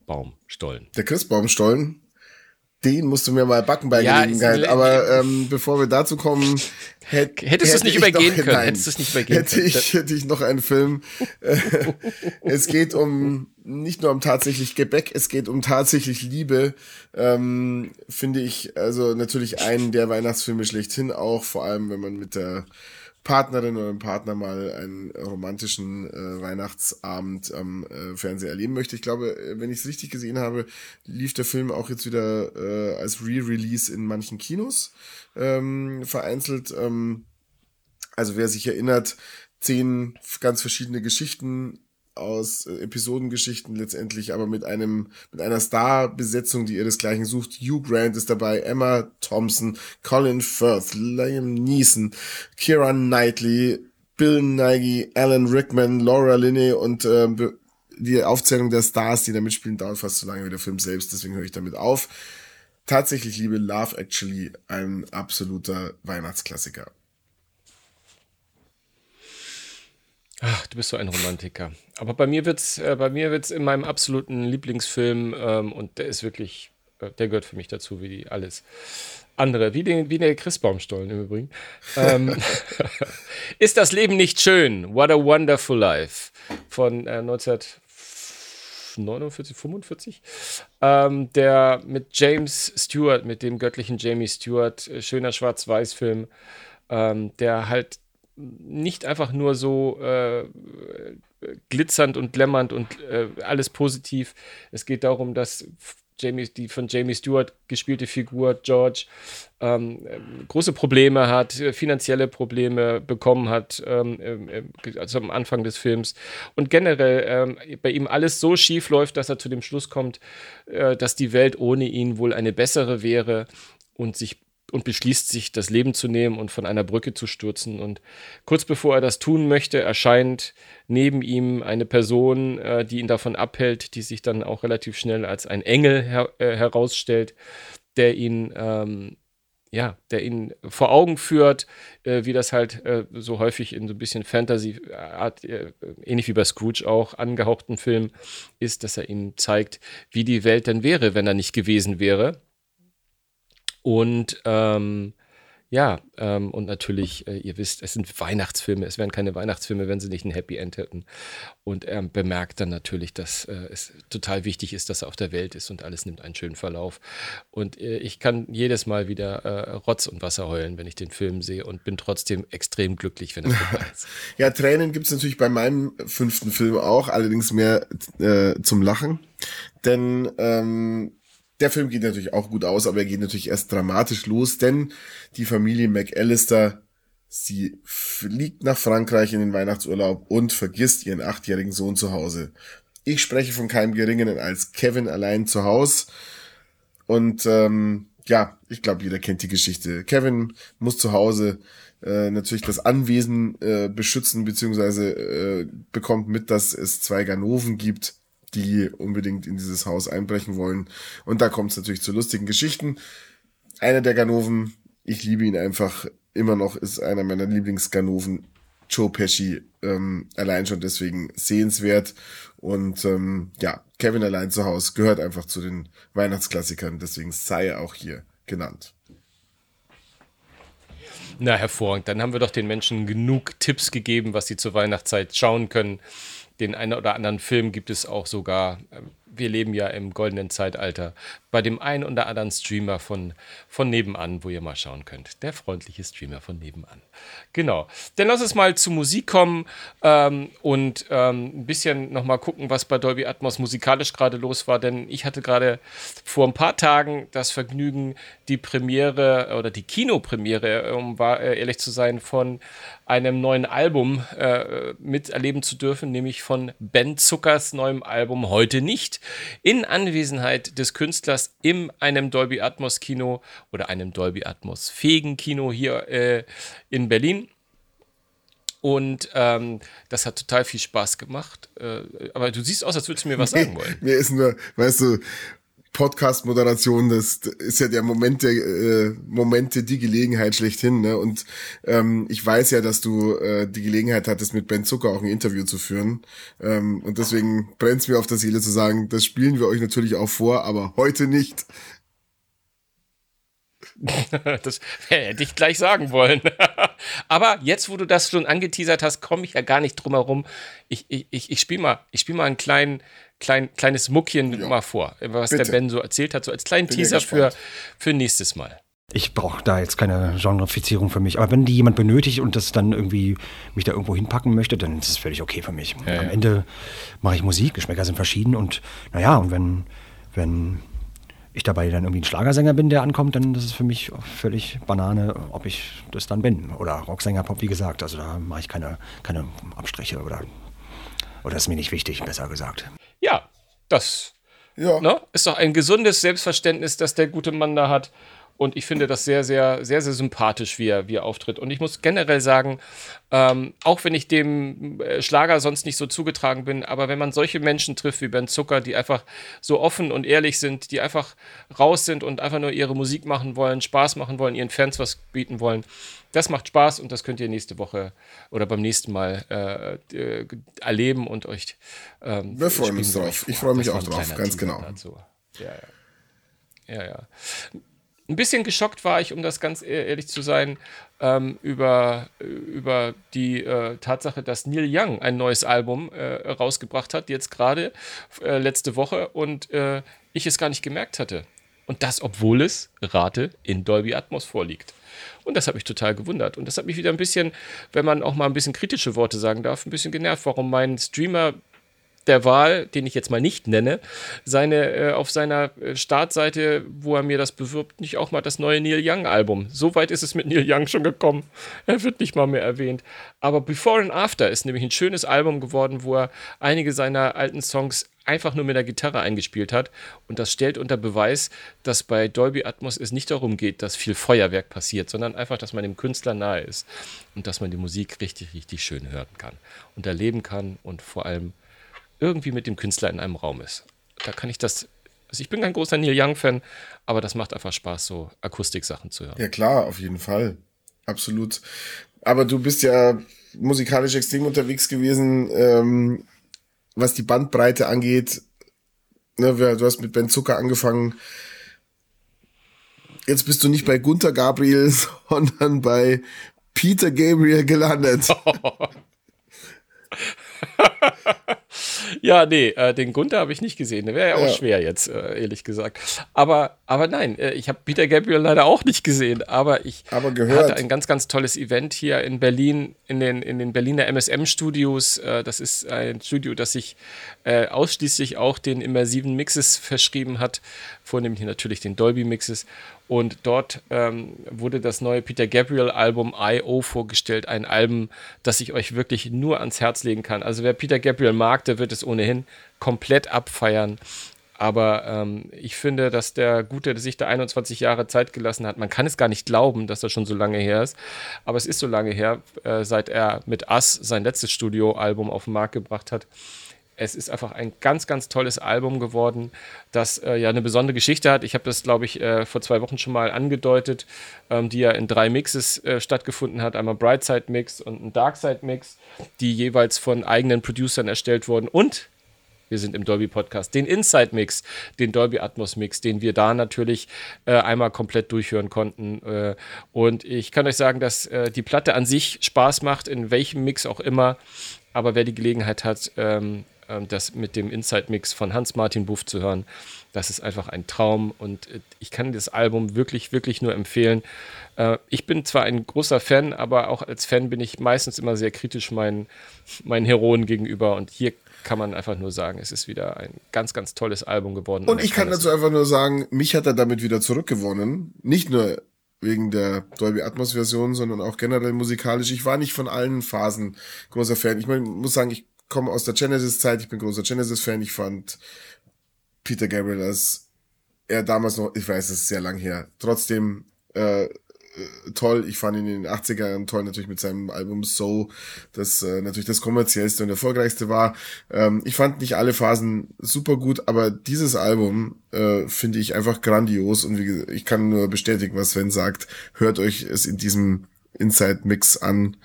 Speaker 3: Christbaumstollen.
Speaker 2: Der Christbaumstollen, den musst du mir mal backen bei
Speaker 3: Ja,
Speaker 2: Gelegenheit. Aber ähm, bevor wir dazu kommen, hätt,
Speaker 3: Hättest du es
Speaker 2: hätte
Speaker 3: nicht
Speaker 2: ich
Speaker 3: übergehen
Speaker 2: noch,
Speaker 3: können,
Speaker 2: Nein,
Speaker 3: hättest du es nicht übergehen
Speaker 2: hätte
Speaker 3: können.
Speaker 2: Ich, hätte ich noch einen Film. Äh, es geht um nicht nur um tatsächlich Gebäck, es geht um tatsächlich Liebe. Ähm, Finde ich also natürlich einen der Weihnachtsfilme schlechthin auch, vor allem wenn man mit der Partnerin oder dem Partner mal einen romantischen äh, Weihnachtsabend am äh, Fernseher erleben möchte. Ich glaube, äh, wenn ich es richtig gesehen habe, lief der Film auch jetzt wieder äh, als Re-Release in manchen Kinos ähm, vereinzelt. Ähm, also wer sich erinnert, zehn ganz verschiedene Geschichten aus äh, Episodengeschichten letztendlich, aber mit einem, mit einer Starbesetzung, die ihresgleichen sucht. Hugh Grant ist dabei, Emma Thompson, Colin Firth, Liam Neeson, Kira Knightley, Bill Nighy, Alan Rickman, Laura Linney und äh, die Aufzählung der Stars, die da mitspielen, dauert fast so lange wie der Film selbst, deswegen höre ich damit auf. Tatsächlich liebe Love Actually ein absoluter Weihnachtsklassiker.
Speaker 3: Ach, du bist so ein Romantiker. Aber bei mir wird's, äh, bei mir wird's in meinem absoluten Lieblingsfilm ähm, und der ist wirklich, äh, der gehört für mich dazu wie alles andere, wie, den, wie der Christbaumstollen im Übrigen. Ähm, ist das Leben nicht schön? What a Wonderful Life von äh, 1949, 45. Ähm, der mit James Stewart, mit dem göttlichen Jamie Stewart, äh, schöner Schwarz-Weiß-Film, ähm, der halt nicht einfach nur so äh, glitzernd und glämmernd und äh, alles positiv. Es geht darum, dass Jamie, die von Jamie Stewart gespielte Figur George ähm, große Probleme hat, finanzielle Probleme bekommen hat, ähm, äh, also am Anfang des Films. Und generell ähm, bei ihm alles so schief läuft, dass er zu dem Schluss kommt, äh, dass die Welt ohne ihn wohl eine bessere wäre und sich und beschließt sich, das Leben zu nehmen und von einer Brücke zu stürzen. Und kurz bevor er das tun möchte, erscheint neben ihm eine Person, äh, die ihn davon abhält, die sich dann auch relativ schnell als ein Engel her äh, herausstellt, der ihn, ähm, ja, der ihn vor Augen führt, äh, wie das halt äh, so häufig in so ein bisschen Fantasy-Art, äh, ähnlich wie bei Scrooge auch, angehauchten Film ist, dass er ihm zeigt, wie die Welt denn wäre, wenn er nicht gewesen wäre und ähm, ja, ähm, und natürlich, äh, ihr wisst, es sind Weihnachtsfilme. Es wären keine Weihnachtsfilme, wenn sie nicht ein Happy End hätten. Und er bemerkt dann natürlich, dass äh, es total wichtig ist, dass er auf der Welt ist und alles nimmt einen schönen Verlauf. Und äh, ich kann jedes Mal wieder äh, Rotz und Wasser heulen, wenn ich den Film sehe und bin trotzdem extrem glücklich, wenn er vorbei ist.
Speaker 2: ja, Tränen gibt es natürlich bei meinem fünften Film auch, allerdings mehr äh, zum Lachen. Denn ähm, der Film geht natürlich auch gut aus, aber er geht natürlich erst dramatisch los, denn die Familie McAllister, sie fliegt nach Frankreich in den Weihnachtsurlaub und vergisst ihren achtjährigen Sohn zu Hause. Ich spreche von keinem Geringeren als Kevin allein zu Hause. Und ähm, ja, ich glaube, jeder kennt die Geschichte. Kevin muss zu Hause äh, natürlich das Anwesen äh, beschützen, beziehungsweise äh, bekommt mit, dass es zwei Ganoven gibt, die unbedingt in dieses Haus einbrechen wollen. Und da kommt es natürlich zu lustigen Geschichten. Einer der Ganoven, ich liebe ihn einfach immer noch, ist einer meiner Lieblingsganoven, Joe Pesci, ähm, allein schon deswegen sehenswert. Und ähm, ja, Kevin allein zu Hause gehört einfach zu den Weihnachtsklassikern, deswegen sei er auch hier genannt.
Speaker 3: Na, hervorragend. Dann haben wir doch den Menschen genug Tipps gegeben, was sie zur Weihnachtszeit schauen können den einen oder anderen Film gibt es auch sogar. Wir leben ja im goldenen Zeitalter. Bei dem einen oder anderen Streamer von, von nebenan, wo ihr mal schauen könnt. Der freundliche Streamer von nebenan. Genau. Dann lass uns mal zu Musik kommen ähm, und ähm, ein bisschen nochmal gucken, was bei Dolby Atmos musikalisch gerade los war. Denn ich hatte gerade vor ein paar Tagen das Vergnügen, die Premiere oder die Kinopremiere, um äh, ehrlich zu sein, von einem neuen Album äh, miterleben zu dürfen, nämlich von Ben Zuckers neuem Album Heute nicht, in Anwesenheit des Künstlers in einem Dolby Atmos Kino oder einem Dolby Atmos fähigen Kino hier äh, in Berlin. Und ähm, das hat total viel Spaß gemacht. Äh, aber du siehst aus, als würdest du mir was sagen wollen.
Speaker 2: mir ist nur, weißt du, Podcast-Moderation, das ist ja der Moment der äh, Momente, die Gelegenheit schlechthin. Ne? Und ähm, ich weiß ja, dass du äh, die Gelegenheit hattest, mit Ben Zucker auch ein Interview zu führen. Ähm, und deswegen brennt es mir auf der Seele zu sagen, das spielen wir euch natürlich auch vor, aber heute nicht.
Speaker 3: das hätte ich gleich sagen wollen. Aber jetzt, wo du das schon angeteasert hast, komme ich ja gar nicht drum herum. Ich, ich, ich, ich spiele mal, spiel mal einen kleinen, klein, kleines Muckchen ja. mal vor, was Bitte. der Ben so erzählt hat, so als kleinen Bin Teaser für, für nächstes Mal.
Speaker 4: Ich brauche da jetzt keine Genrefizierung für mich. Aber wenn die jemand benötigt und das dann irgendwie mich da irgendwo hinpacken möchte, dann ist es völlig okay für mich. Ja, Am ja. Ende mache ich Musik, Geschmäcker sind verschieden und naja, und wenn, wenn ich dabei dann irgendwie ein Schlagersänger bin, der ankommt, dann ist es für mich völlig Banane, ob ich das dann bin. Oder Rocksänger, Pop, wie gesagt. Also da mache ich keine, keine Abstriche oder Oder ist mir nicht wichtig, besser gesagt.
Speaker 3: Das
Speaker 2: Ja.
Speaker 3: ne, ist doch ein gesundes Selbstverständnis, das der gute Mann da hat. Und ich finde das sehr, sehr, sehr, sehr sympathisch, wie er, wie er auftritt. Und ich muss generell sagen, ähm, auch wenn ich dem äh, Schlager sonst nicht so zugetragen bin, aber wenn man solche Menschen trifft wie Ben Zucker, die einfach so offen und ehrlich sind, die einfach raus sind und einfach nur ihre Musik machen wollen, Spaß machen wollen, ihren Fans was bieten wollen, das macht Spaß und das könnt ihr nächste Woche oder beim nächsten Mal äh, äh, erleben und euch. Ähm,
Speaker 2: Wir freuen uns drauf. Ich freue mich auch drauf, ganz genau.
Speaker 3: Ja, ja. Ja, ja. Ein bisschen geschockt war ich, um das ganz e- ehrlich zu sein, ähm, über, über die äh, Tatsache, dass Neil Young ein neues Album äh, rausgebracht hat, jetzt gerade äh, letzte Woche, und äh, ich es gar nicht gemerkt hatte. Und das, obwohl es, rate, in Dolby Atmos vorliegt. Und das hat mich total gewundert. Und das hat mich wieder ein bisschen, wenn man auch mal ein bisschen kritische Worte sagen darf, ein bisschen genervt, warum mein Streamer der Wahl, den ich jetzt mal nicht nenne, seine äh, auf seiner äh, Startseite, wo er mir das bewirbt, nicht auch mal das neue Neil Young Album. So weit ist es mit Neil Young schon gekommen. Er wird nicht mal mehr erwähnt. Aber Before and After ist nämlich ein schönes Album geworden, wo er einige seiner alten Songs einfach nur mit der Gitarre eingespielt hat. Und das stellt unter Beweis, dass bei Dolby Atmos es nicht darum geht, dass viel Feuerwerk passiert, sondern einfach, dass man dem Künstler nahe ist und dass man die Musik richtig, richtig schön hören kann und erleben kann und vor allem irgendwie mit dem Künstler in einem Raum ist. Da kann ich das. Also ich bin kein großer Neil Young-Fan, aber das macht einfach Spaß, so Akustiksachen zu hören.
Speaker 2: Ja, klar, auf jeden Fall. Absolut. Aber du bist ja musikalisch extrem unterwegs gewesen, ähm, was die Bandbreite angeht. Ne, du hast mit Ben Zucker angefangen. Jetzt bist du nicht bei Gunther Gabriel, sondern bei Peter Gabriel gelandet.
Speaker 3: Ja, nee, äh, den Gunther habe ich nicht gesehen. Der wäre ja auch
Speaker 2: Ja.
Speaker 3: schwer jetzt, äh, ehrlich gesagt. Aber, aber nein, äh, ich habe Peter Gabriel leider auch nicht gesehen. Aber ich
Speaker 2: Aber gehört.
Speaker 3: hatte ein ganz, ganz tolles Event hier in Berlin, in den, in den Berliner MSM-Studios. Äh, das ist ein Studio, das sich äh, ausschließlich auch den immersiven Mixes verschrieben hat, vornehmlich natürlich den Dolby-Mixes. Und dort ähm, wurde das neue Peter Gabriel-Album I.O. vorgestellt. Ein Album, das ich euch wirklich nur ans Herz legen kann. Also wer Peter Gabriel mag, der wird es ohnehin komplett abfeiern. Aber ähm, ich finde, dass der Gute sich da 21 Jahre Zeit gelassen hat. Man kann es gar nicht glauben, dass das schon so lange her ist. Aber es ist so lange her, äh, seit er mit Us sein letztes Studioalbum auf den Markt gebracht hat. Es ist einfach ein ganz, ganz tolles Album geworden, das äh, ja eine besondere Geschichte hat. Ich habe das, glaube ich, äh, vor zwei Wochen schon mal angedeutet, ähm, die ja in drei Mixes äh, stattgefunden hat. Einmal Brightside Mix und ein Darkside Mix, die jeweils von eigenen Producern erstellt wurden. Und wir sind im Dolby Podcast, den Inside Mix, den Dolby Atmos Mix, den wir da natürlich äh, einmal komplett durchhören konnten. Äh, und ich kann euch sagen, dass äh, die Platte an sich Spaß macht, in welchem Mix auch immer. Aber wer die Gelegenheit hat, ähm, das mit dem Inside Mix von Hans-Martin Buff zu hören, das ist einfach ein Traum. Und äh, ich kann das Album wirklich, wirklich nur empfehlen. Äh, ich bin zwar ein großer Fan, aber auch als Fan bin ich meistens immer sehr kritisch meinen, meinen Heroen gegenüber. Und hier kann man einfach nur sagen, es ist wieder ein ganz, ganz tolles Album geworden.
Speaker 2: Und
Speaker 3: er
Speaker 2: ich kann
Speaker 3: das
Speaker 2: dazu einfach nur sagen, mich hat er damit wieder zurückgewonnen. Nicht nur wegen der Dolby Atmos Version, sondern auch generell musikalisch. Ich war nicht von allen Phasen großer Fan. Ich meine, ich muss sagen, ich komme aus der Genesis Zeit, ich bin großer Genesis Fan. Ich fand Peter Gabriel als er damals noch, ich weiß, es ist sehr lang her, trotzdem äh, äh, toll. Ich fand ihn in den 80er Jahren toll, natürlich mit seinem Album So, das äh, natürlich das kommerziellste und erfolgreichste war. Ähm, ich fand nicht alle Phasen super gut, aber dieses Album äh, finde ich einfach grandios und wie ich kann nur bestätigen, was Sven sagt. Hört euch es in diesem Inside Mix an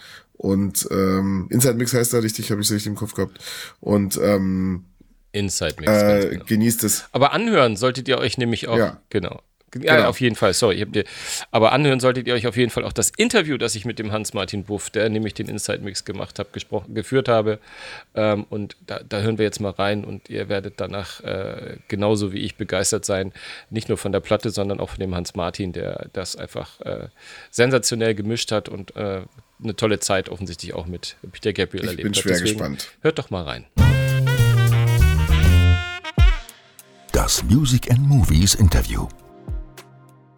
Speaker 2: und ähm, Inside Mix heißt er richtig, habe ich es richtig im Kopf gehabt und ähm,
Speaker 3: Inside Mix.
Speaker 2: äh,
Speaker 3: genau.
Speaker 2: genießt es.
Speaker 3: Aber anhören solltet ihr euch nämlich auch,
Speaker 2: Ja.
Speaker 3: genau. Ja,
Speaker 2: Genau.
Speaker 3: auf jeden Fall, sorry. Ich hab dir, aber anhören solltet ihr euch auf jeden Fall auch das Interview, das ich mit dem Hans-Martin Buff, der nämlich den Inside Mix gemacht habe, gesprochen, geführt habe. Ähm, und da, da hören wir jetzt mal rein und ihr werdet danach äh, genauso wie ich begeistert sein. Nicht nur von der Platte, sondern auch von dem Hans-Martin, der das einfach äh, sensationell gemischt hat und äh, eine tolle Zeit offensichtlich auch mit Peter Gabriel
Speaker 2: Ich
Speaker 3: erlebt
Speaker 2: bin
Speaker 3: hat.
Speaker 2: schwer gespannt.
Speaker 3: Hört doch mal rein.
Speaker 1: Das Music and Movies Interview.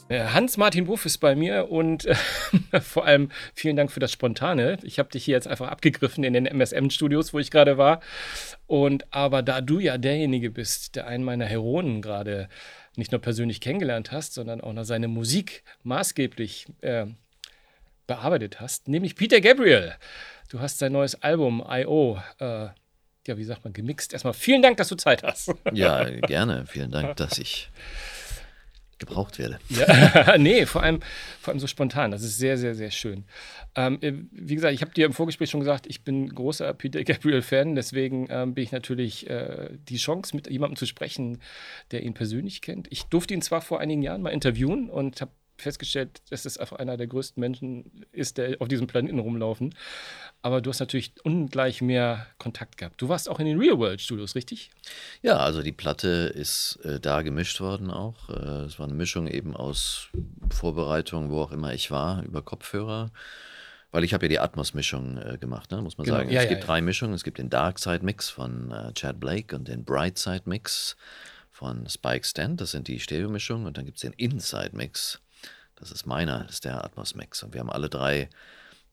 Speaker 3: Äh, Hans-Martin Wuff ist bei mir und äh, vor allem vielen Dank für das Spontane. Ich habe dich hier jetzt einfach abgegriffen in den MSM-Studios, wo ich gerade war. Und aber da du ja derjenige bist, der einen meiner Heroen gerade nicht nur persönlich kennengelernt hast, sondern auch noch seine Musik maßgeblich äh, bearbeitet hast, nämlich Peter Gabriel. Du hast sein neues Album I.O. Äh, ja, wie sagt man, gemixt. Erstmal vielen Dank, dass du Zeit hast.
Speaker 5: Ja, gerne. Vielen Dank, dass ich gebraucht werde.
Speaker 3: Ja, nee, vor allem, vor allem so spontan. Das ist sehr, sehr, sehr schön. Ähm, äh, wie gesagt, ich habe dir im Vorgespräch schon gesagt, ich bin großer Peter Gabriel-Fan, deswegen ähm, bin ich natürlich äh, die Chance, mit jemandem zu sprechen, der ihn persönlich kennt. Ich durfte ihn zwar vor einigen Jahren mal interviewen und habe festgestellt, dass es einfach einer der größten Menschen ist, der auf diesem Planeten rumlaufen. Aber du hast natürlich ungleich mehr Kontakt gehabt. Du warst auch in den Real World Studios, richtig?
Speaker 5: Ja, also die Platte ist äh, da gemischt worden auch. Äh, es war eine Mischung eben aus Vorbereitung, wo auch immer ich war, über Kopfhörer. Weil ich habe ja die Atmos-Mischung äh, gemacht, ne? muss man
Speaker 3: Genau.
Speaker 5: sagen.
Speaker 3: Ja,
Speaker 5: es
Speaker 3: ja,
Speaker 5: gibt
Speaker 3: ja.
Speaker 5: drei Mischungen. Es gibt den Dark Side Mix von äh, Chad Blake und den Bright Side Mix von Spike Stent. Das sind die Stereo-Mischungen. Und dann gibt es den Inside Mix. Das ist meiner, das ist der Atmos Mix. Und wir haben alle drei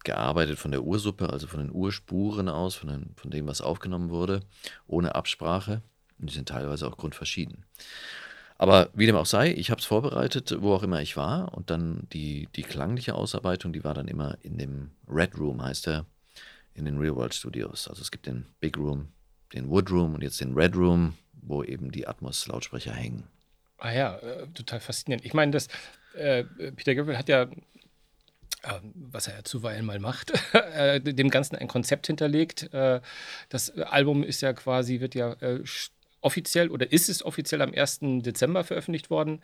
Speaker 5: gearbeitet von der Ursuppe, also von den Urspuren aus, von, den, von dem, was aufgenommen wurde, ohne Absprache. Und die sind teilweise auch grundverschieden. Aber wie dem auch sei, ich habe es vorbereitet, wo auch immer ich war. Und dann die, die klangliche Ausarbeitung, die war dann immer in dem Red Room, heißt er, in den Real World Studios. Also es gibt den Big Room, den Wood Room und jetzt den Red Room, wo eben die Atmos-Lautsprecher hängen.
Speaker 3: Ah ja, äh, total faszinierend. Ich meine, das äh, Peter Gabriel hat ja, äh, was er ja zuweilen mal macht, äh, dem Ganzen ein Konzept hinterlegt. Äh, das Album ist ja quasi, wird ja offiziell oder ist es offiziell am 1. Dezember veröffentlicht worden.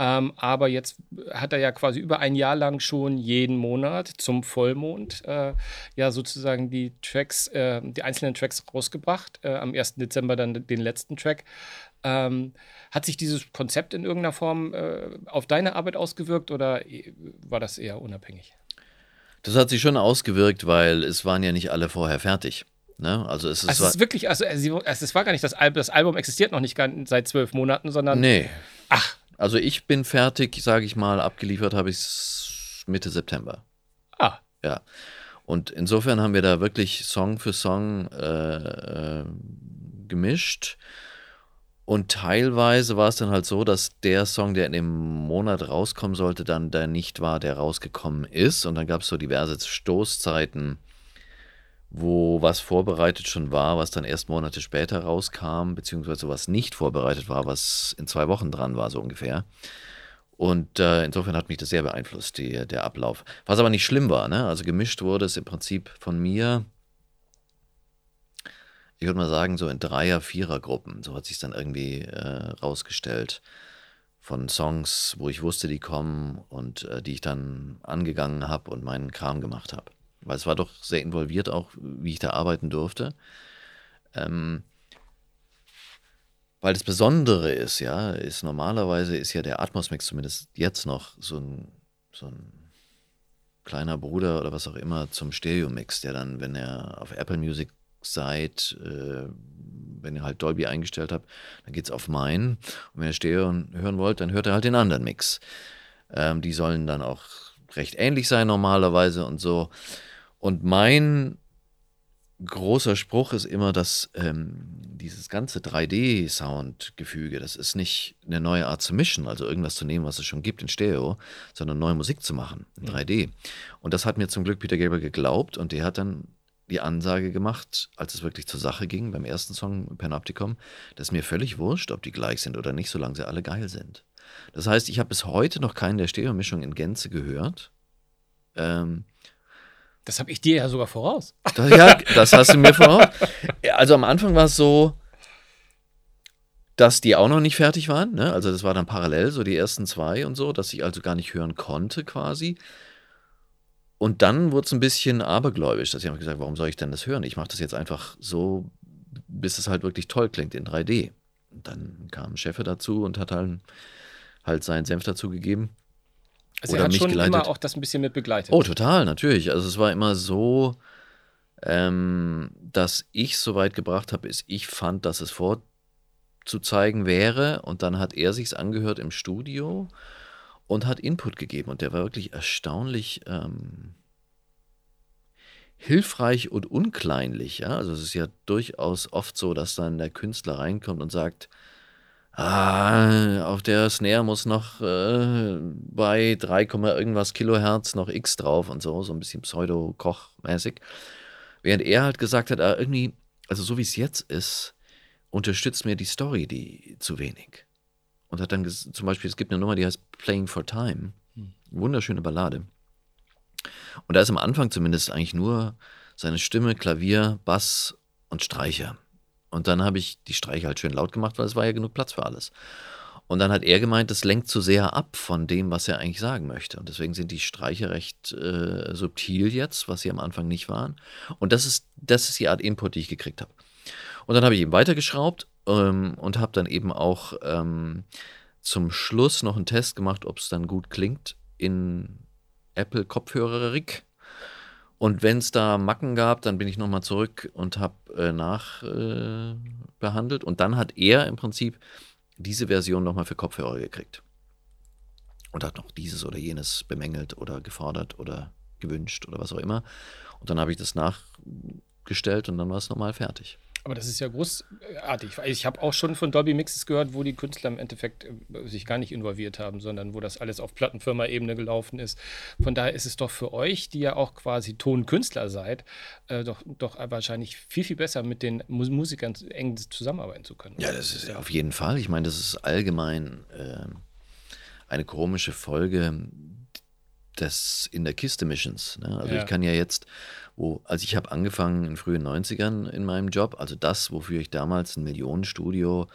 Speaker 3: Ähm, aber jetzt hat er ja quasi über ein Jahr lang schon jeden Monat zum Vollmond äh, ja sozusagen die Tracks, äh, die einzelnen Tracks rausgebracht. Äh, am 1. Dezember dann den letzten Track. Ähm, hat sich dieses Konzept in irgendeiner Form äh, auf deine Arbeit ausgewirkt oder äh, war das eher unabhängig?
Speaker 5: Das hat sich schon ausgewirkt, weil es waren ja nicht alle vorher fertig. Ne? Also es ist,
Speaker 3: Also es ist wirklich, also es es- es war gar nicht das Album, das Album existiert noch nicht gar, seit zwölf Monaten, sondern
Speaker 5: Nee.
Speaker 3: ach,
Speaker 5: Also ich bin fertig, sage ich mal, abgeliefert habe ich es Mitte September.
Speaker 3: ah,
Speaker 5: Ja. Und insofern haben wir da wirklich Song für Song äh, äh, gemischt. Und teilweise war es dann halt so, dass der Song, der in dem Monat rauskommen sollte, dann der nicht war, der rausgekommen ist. Und dann gab es so diverse Stoßzeiten, wo was vorbereitet schon war, was dann erst Monate später rauskam, beziehungsweise was nicht vorbereitet war, was in zwei Wochen dran war, so ungefähr. Und äh, insofern hat mich das sehr beeinflusst, die, der Ablauf. Was aber nicht schlimm war, ne? Also gemischt wurde es im Prinzip von mir, ich würde mal sagen, so in Dreier-, Vierer-Gruppen. So hat sich dann irgendwie äh, rausgestellt. Von Songs, wo ich wusste, die kommen und äh, die ich dann angegangen habe und meinen Kram gemacht habe. Weil es war doch sehr involviert auch, wie ich da arbeiten durfte. Ähm, weil das Besondere ist, ja, ist normalerweise ist ja der Atmos-Mix zumindest jetzt noch so ein, so ein kleiner Bruder oder was auch immer zum Stereo-Mix, der dann, wenn er auf Apple Music seid, äh, wenn ihr halt Dolby eingestellt habt, dann geht's auf meinen. Und wenn ihr Stereo hören wollt, dann hört ihr halt den anderen Mix. Ähm, die sollen dann auch recht ähnlich sein normalerweise und so. Und mein großer Spruch ist immer, dass ähm, dieses ganze 3D-Soundgefüge, das ist nicht eine neue Art zu mischen, also irgendwas zu nehmen, was es schon gibt in Stereo, sondern neue Musik zu machen in 3D. Und das hat mir zum Glück Peter Gabriel geglaubt und der hat dann die Ansage gemacht, als es wirklich zur Sache ging, beim ersten Song Panopticon, dass mir völlig wurscht, ob die gleich sind oder nicht, solange sie alle geil sind. Das heißt, ich habe bis heute noch keinen der Stereo-Mischung in Gänze gehört. Ähm,
Speaker 3: das habe ich dir ja sogar voraus.
Speaker 5: das, ja, das hast du mir voraus. Also am Anfang war es so, dass die auch noch nicht fertig waren. Ne? Also das war dann parallel, so die ersten zwei und so, dass ich also gar nicht hören konnte quasi. Und dann wurde es ein bisschen abergläubisch, dass ich habe gesagt, warum soll ich denn das hören? Ich mache das jetzt einfach so, bis es halt wirklich toll klingt in 3D. Und dann kam Cheffe dazu und hat halt, halt seinen Senf dazu gegeben.
Speaker 3: Also
Speaker 5: Oder
Speaker 3: er hat
Speaker 5: mich
Speaker 3: schon
Speaker 5: geleitet.
Speaker 3: immer auch das ein bisschen mit begleitet.
Speaker 5: Oh, total, natürlich. Also es war immer so, ähm, dass ich so weit gebracht habe, ist, ich fand, dass es vorzuzeigen wäre und dann hat er sich's angehört im Studio und hat Input gegeben. Und der war wirklich erstaunlich ähm, hilfreich und unkleinlich. Ja? Also es ist ja durchaus oft so, dass dann der Künstler reinkommt und sagt, ah, auf der Snare muss noch äh, bei 3, irgendwas Kilohertz noch X drauf und so, so ein bisschen Pseudo-Koch-mäßig. Während er halt gesagt hat, ah, irgendwie, also so wie es jetzt ist, unterstützt mir die Story die zu wenig. Und hat dann zum Beispiel, es gibt eine Nummer, die heißt Playing for Time. Wunderschöne Ballade. Und da ist am Anfang zumindest eigentlich nur seine Stimme, Klavier, Bass und Streicher. Und dann habe ich die Streicher halt schön laut gemacht, weil es war ja genug Platz für alles. Und dann hat er gemeint, das lenkt zu sehr ab von dem, was er eigentlich sagen möchte. Und deswegen sind die Streicher recht äh, subtil jetzt, was sie am Anfang nicht waren. Und das ist, das ist die Art Input, die ich gekriegt habe. Und dann habe ich eben weitergeschraubt ähm, und habe dann eben auch ähm, zum Schluss noch einen Test gemacht, ob es dann gut klingt in Apple Kopfhörerik. Und wenn es da Macken gab, dann bin ich nochmal zurück und habe äh, nachbehandelt. Äh, und dann hat er im Prinzip diese Version nochmal für Kopfhörer gekriegt. Und hat noch dieses oder jenes bemängelt oder gefordert oder gewünscht oder was auch immer. Und dann habe ich das nachgestellt und dann war es nochmal fertig.
Speaker 3: Aber das ist ja großartig. Ich habe auch schon von Dolby Mixes gehört, wo die Künstler im Endeffekt äh, sich gar nicht involviert haben, sondern wo das alles auf Plattenfirma-Ebene gelaufen ist. Von daher ist es doch für euch, die ja auch quasi Tonkünstler seid, äh, doch, doch wahrscheinlich viel, viel besser mit den Musikern eng zusammenarbeiten zu können.
Speaker 5: Ja, das ist auf jeden Fall. Ich meine, das ist allgemein äh, eine komische Folge des in der Kiste Missions. Ne? Also ja. ich kann ja jetzt wo, also ich habe angefangen in frühen 90ern in meinem Job, also das, wofür ich damals ein Millionenstudio,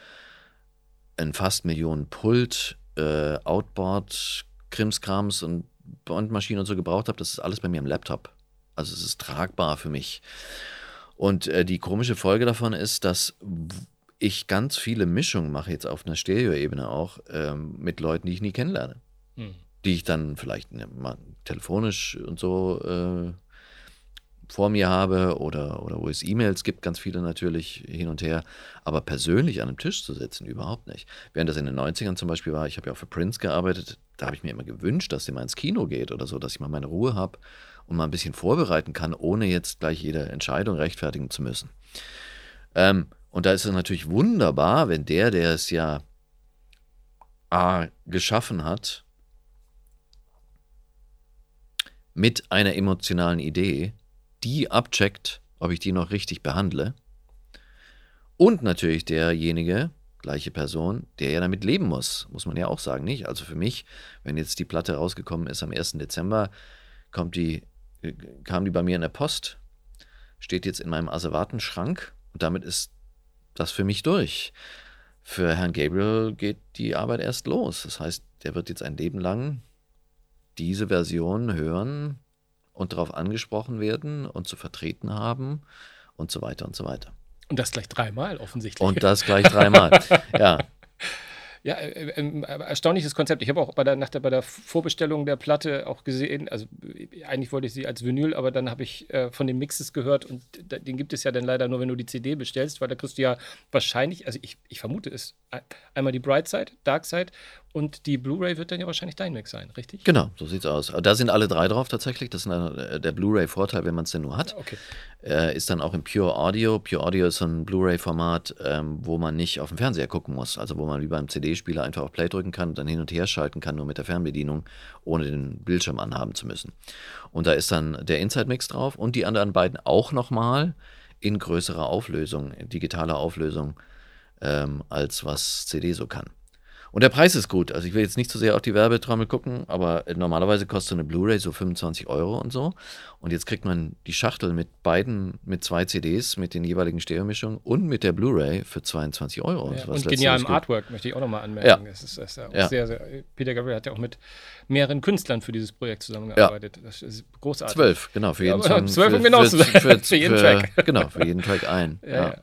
Speaker 5: ein fast Millionen Pult, äh, Outboard, Krimskrams und Bandmaschinen und so gebraucht habe, das ist alles bei mir im Laptop. Also es ist tragbar für mich. Und äh, die komische Folge davon ist, dass ich ganz viele Mischungen mache, jetzt auf einer Stereo-Ebene auch, ähm, mit Leuten, die ich nie kennenlerne. Hm. Die ich dann vielleicht ne, mal telefonisch und so äh, vor mir habe oder, oder wo es E-Mails gibt, ganz viele natürlich hin und her, aber persönlich an einem Tisch zu sitzen, überhaupt nicht. Während das in den 90ern zum Beispiel war, ich habe ja auch für Prince gearbeitet, da habe ich mir immer gewünscht, dass der mal ins Kino geht oder so, dass ich mal meine Ruhe habe und mal ein bisschen vorbereiten kann, ohne jetzt gleich jede Entscheidung rechtfertigen zu müssen. Ähm, und da ist es natürlich wunderbar, wenn der, der es ja A, geschaffen hat, mit einer emotionalen Idee die abcheckt, ob ich die noch richtig behandle. Und natürlich derjenige, gleiche Person, der ja damit leben muss, muss man ja auch sagen, nicht? Also für mich, wenn jetzt die Platte rausgekommen ist am 1. Dezember, kommt die, äh, kam die bei mir in der Post, steht jetzt in meinem Asservatenschrank und damit ist das für mich durch. Für Herrn Gabriel geht die Arbeit erst los. Das heißt, der wird jetzt ein Leben lang diese Version hören, und darauf angesprochen werden und zu vertreten haben und so weiter und so weiter.
Speaker 3: Und das gleich dreimal offensichtlich.
Speaker 5: Und das gleich dreimal, ja.
Speaker 3: Ja, äh, äh, erstaunliches Konzept. Ich habe auch bei der, nach der, bei der Vorbestellung der Platte auch gesehen, also eigentlich wollte ich sie als Vinyl, aber dann habe ich äh, von den Mixes gehört und den gibt es ja dann leider nur, wenn du die CD bestellst, weil da kriegst du ja wahrscheinlich, also ich, ich vermute es, einmal die Bright Side, Dark Side und die Blu-ray wird dann ja wahrscheinlich dein Mix sein, richtig?
Speaker 5: Genau, so sieht's aus. Da sind alle drei drauf tatsächlich. Das ist eine, der Blu-ray-Vorteil, wenn man es denn nur hat.
Speaker 3: Okay.
Speaker 5: Äh, ist dann auch im Pure Audio. Pure Audio ist so ein Blu-ray-Format, ähm, wo man nicht auf dem Fernseher gucken muss. Also wo man wie beim CD-Spieler einfach auf Play drücken kann und dann hin und her schalten kann, nur mit der Fernbedienung, ohne den Bildschirm anhaben zu müssen. Und da ist dann der Inside-Mix drauf und die anderen beiden auch nochmal in größerer Auflösung, digitaler Auflösung, ähm, als was CD so kann. Und der Preis ist gut. Also ich will jetzt nicht zu so sehr auf die Werbetrommel gucken, aber normalerweise kostet eine Blu-ray so 25 Euro und so. Und jetzt kriegt man die Schachtel mit beiden, mit zwei CDs, mit den jeweiligen Stereomischungen und mit der Blu-ray für 22 Euro.
Speaker 3: Ja, und genialem Artwork möchte ich auch nochmal anmerken. Ja. Das ist, das ist ja. Sehr, sehr, Peter Gabriel hat ja auch mit mehreren Künstlern für dieses Projekt zusammengearbeitet. Das ist großartig.
Speaker 5: Zwölf, genau, für jeden
Speaker 3: ja, Song. Zwölf, um genau zu sein. Für, für, jeden Track.
Speaker 5: Genau, für jeden Track ein.
Speaker 3: Ja,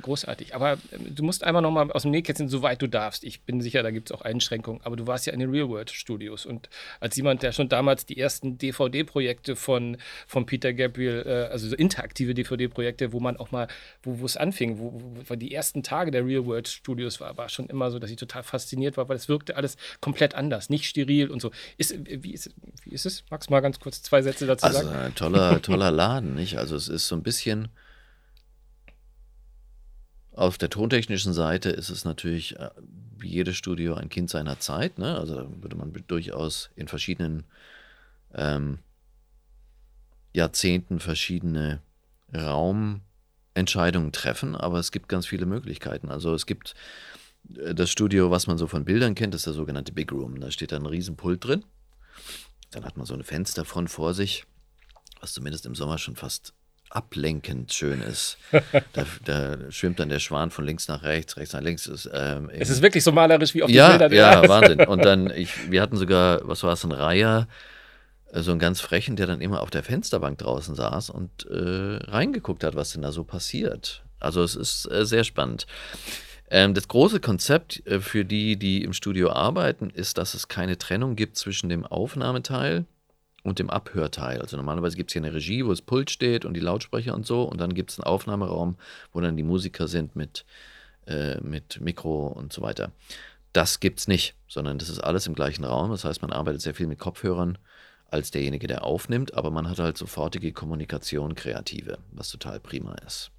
Speaker 3: großartig. Aber ähm, du musst einmal nochmal aus dem Nähkästchen, soweit du darfst. Ich bin sicher, da gibt gibt es auch Einschränkungen. Aber du warst ja in den Real-World-Studios und als jemand, der schon damals die ersten DVD-Projekte von, von Peter Gabriel, äh, also so interaktive DVD-Projekte, wo man auch mal, wo es anfing, wo, wo die ersten Tage der Real-World-Studios war, war schon immer so, dass ich total fasziniert war, weil es wirkte alles komplett anders, nicht steril und so. Ist, wie, ist, wie ist es? Magst du mal ganz kurz zwei Sätze dazu
Speaker 5: also,
Speaker 3: sagen?
Speaker 5: Also, toller, toller Laden, nicht? Also, es ist so ein bisschen auf der tontechnischen Seite ist es natürlich äh, wie jedes Studio ein Kind seiner Zeit. Ne? Also würde man durchaus in verschiedenen ähm, Jahrzehnten verschiedene Raumentscheidungen treffen, aber es gibt ganz viele Möglichkeiten. Also es gibt äh, das Studio, was man so von Bildern kennt, das ist der sogenannte Big Room. Da steht da ein Riesenpult drin. Dann hat man so eine Fensterfront vor sich, was zumindest im Sommer schon fast ablenkend schön ist. da, da, schwimmt dann der Schwan von links nach rechts, rechts nach links. Ist, ähm,
Speaker 3: es ist wirklich so malerisch wie auf
Speaker 5: ja,
Speaker 3: den Bildern.
Speaker 5: Ja, Wahnsinn. Und dann, ich, wir hatten sogar, was war es, ein Reiher, äh, so einen ganz frechen, der dann immer auf der Fensterbank draußen saß und äh, reingeguckt hat, was denn da so passiert. Also es ist äh, sehr spannend. Ähm, das große Konzept äh, für die, die im Studio arbeiten, ist, dass es keine Trennung gibt zwischen dem Aufnahmeteil und dem Abhörteil. Also normalerweise gibt es hier eine Regie, wo das Pult steht und die Lautsprecher und so. Und dann gibt es einen Aufnahmeraum, wo dann die Musiker sind mit, äh, mit Mikro und so weiter. Das gibt es nicht, sondern das ist alles im gleichen Raum. Das heißt, man arbeitet sehr viel mit Kopfhörern als derjenige, der aufnimmt, aber man hat halt sofortige Kommunikation, kreative, was total prima ist.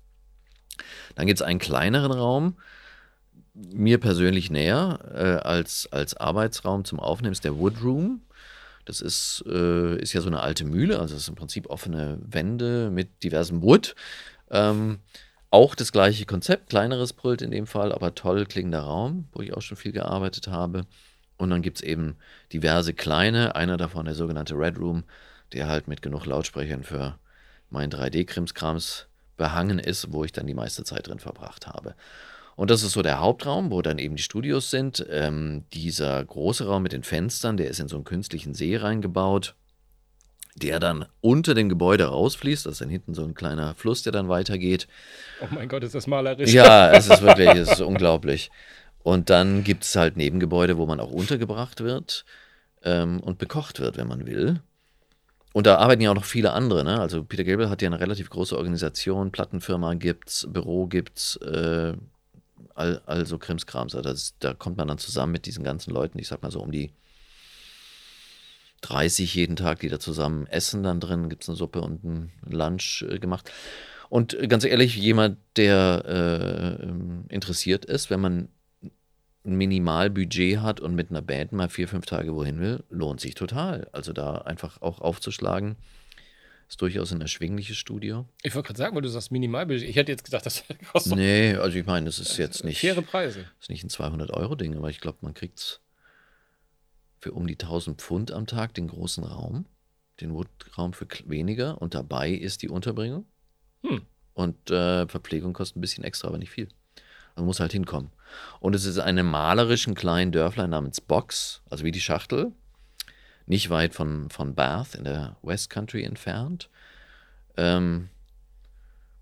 Speaker 5: Dann gibt es einen kleineren Raum, mir persönlich näher äh, als, als Arbeitsraum zum Aufnehmen, ist der Woodroom. Das ist, äh, ist ja so eine alte Mühle, also es ist im Prinzip offene Wände mit diversem Wood. Ähm, auch das gleiche Konzept, kleineres Pult in dem Fall, aber toll klingender Raum, wo ich auch schon viel gearbeitet habe. Und dann gibt es eben diverse kleine, einer davon der sogenannte Red Room, der halt mit genug Lautsprechern für meinen 3D-Krimskrams behangen ist, wo ich dann die meiste Zeit drin verbracht habe. Und das ist so der Hauptraum, wo dann eben die Studios sind. Ähm, dieser große Raum mit den Fenstern, der ist in so einen künstlichen See reingebaut, der dann unter dem Gebäude rausfließt. Das ist dann hinten so ein kleiner Fluss, der dann weitergeht.
Speaker 3: Oh mein Gott, ist das malerisch.
Speaker 5: Ja, es ist wirklich, es ist unglaublich. Und dann gibt es halt Nebengebäude, wo man auch untergebracht wird ähm, und bekocht wird, wenn man will. Und da arbeiten ja auch noch viele andere. Ne? Also Peter Gabriel hat ja eine relativ große Organisation, Plattenfirma gibt's, Büro gibt's, äh, all, all so Krimskrams. Also das, da kommt man dann zusammen mit diesen ganzen Leuten, ich sag mal so um die 30 jeden Tag, die da zusammen essen dann drin, gibt es eine Suppe und ein Lunch äh, gemacht. Und ganz ehrlich, jemand, der äh, ähm, interessiert ist, wenn man ein Minimalbudget hat und mit einer Band mal vier, fünf Tage wohin will, lohnt sich total. Also da einfach auch aufzuschlagen. Ist durchaus ein erschwingliches Studio.
Speaker 3: Ich wollte gerade sagen, weil du sagst Minimalbudget. Ich hätte jetzt gedacht, das kostet.
Speaker 5: Nee, also ich meine, das ist jetzt nicht.
Speaker 3: Faire Preise.
Speaker 5: Das ist nicht ein 200-Euro-Ding, aber ich glaube, man kriegt es für um die 1000 Pfund am Tag den großen Raum, den Wood-Raum für weniger und dabei ist die Unterbringung. Hm. Und äh, Verpflegung kostet ein bisschen extra, aber nicht viel. Man muss halt hinkommen. Und es ist eine malerischen kleinen Dörflein namens Box, also wie die Schachtel, nicht weit von, von Bath in der West Country entfernt, ähm,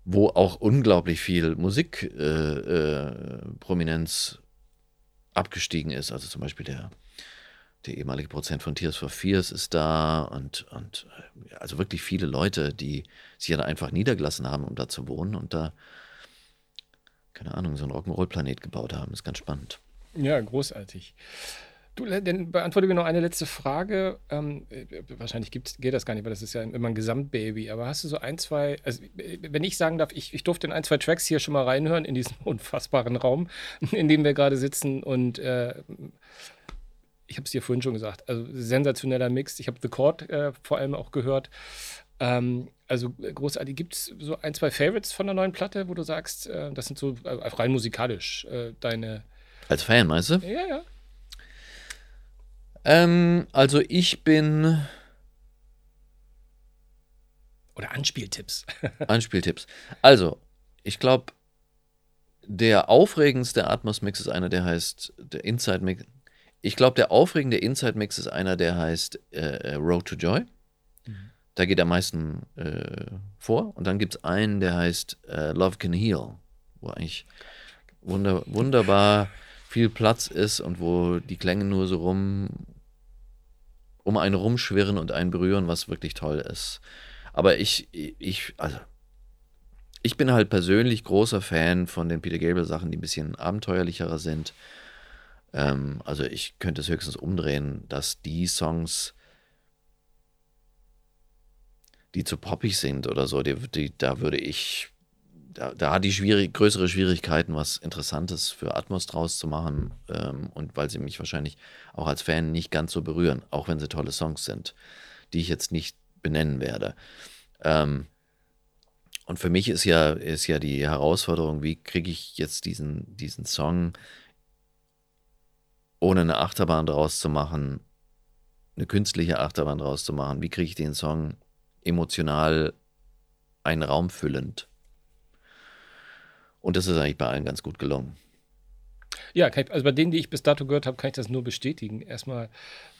Speaker 5: wo auch unglaublich viel Musikprominenz äh, äh, abgestiegen ist. Also zum Beispiel der, der ehemalige Prozent von Tears for Fears ist da und, und äh, also wirklich viele Leute, die sich da einfach niedergelassen haben, um da zu wohnen und da, keine Ahnung, so einen Rock'n'Roll-Planet gebaut haben. Das ist ganz spannend.
Speaker 3: Ja, großartig. Du, äh, dann beantworte mir noch eine letzte Frage. Ähm, äh, wahrscheinlich geht das gar nicht, weil das ist ja immer ein Gesamtbaby. Aber hast du so ein, zwei, also äh, wenn ich sagen darf, ich, ich durfte in ein, zwei Tracks hier schon mal reinhören in diesen unfassbaren Raum, in dem wir gerade sitzen. Und äh, ich habe es dir vorhin schon gesagt, also sensationeller Mix. Ich habe The Chord äh, vor allem auch gehört. Ähm, also großartig. Gibt es so ein, zwei Favorites von der neuen Platte, wo du sagst, äh, das sind so rein musikalisch deine.
Speaker 5: Als Fan, meinst du?
Speaker 3: Ja, ja.
Speaker 5: Ähm, also ich bin.
Speaker 3: Oder Anspieltipps.
Speaker 5: Anspieltipps. Also, ich glaube, der aufregendste Atmos-Mix ist einer, der heißt der Inside-Mix. Ich glaube, der aufregende Inside-Mix ist einer, der heißt äh, Road to Joy. Mhm. Da geht am meisten äh, vor. Und dann gibt es einen, der heißt äh, Love Can Heal, wo eigentlich wunder, wunderbar viel Platz ist und wo die Klänge nur so rum um einen rumschwirren und einen berühren, was wirklich toll ist. Aber ich, ich, also, ich bin halt persönlich großer Fan von den Peter Gabriel Sachen, die ein bisschen abenteuerlicherer sind. Ähm, also ich könnte es höchstens umdrehen, dass die Songs, die zu poppig sind oder so, die, die, da würde ich da, da hat die schwierig, größere Schwierigkeiten, was Interessantes für Atmos draus zu machen. Ähm, und weil sie mich wahrscheinlich auch als Fan nicht ganz so berühren, auch wenn sie tolle Songs sind, die ich jetzt nicht benennen werde. Ähm, und für mich ist ja, ist ja die Herausforderung, wie kriege ich jetzt diesen, diesen Song ohne eine Achterbahn draus zu machen, eine künstliche Achterbahn draus zu machen, wie kriege ich den Song emotional einen Raum füllend und das ist eigentlich bei allen ganz gut gelungen.
Speaker 3: Ja, also bei denen, die ich bis dato gehört habe, kann ich das nur bestätigen. Erstmal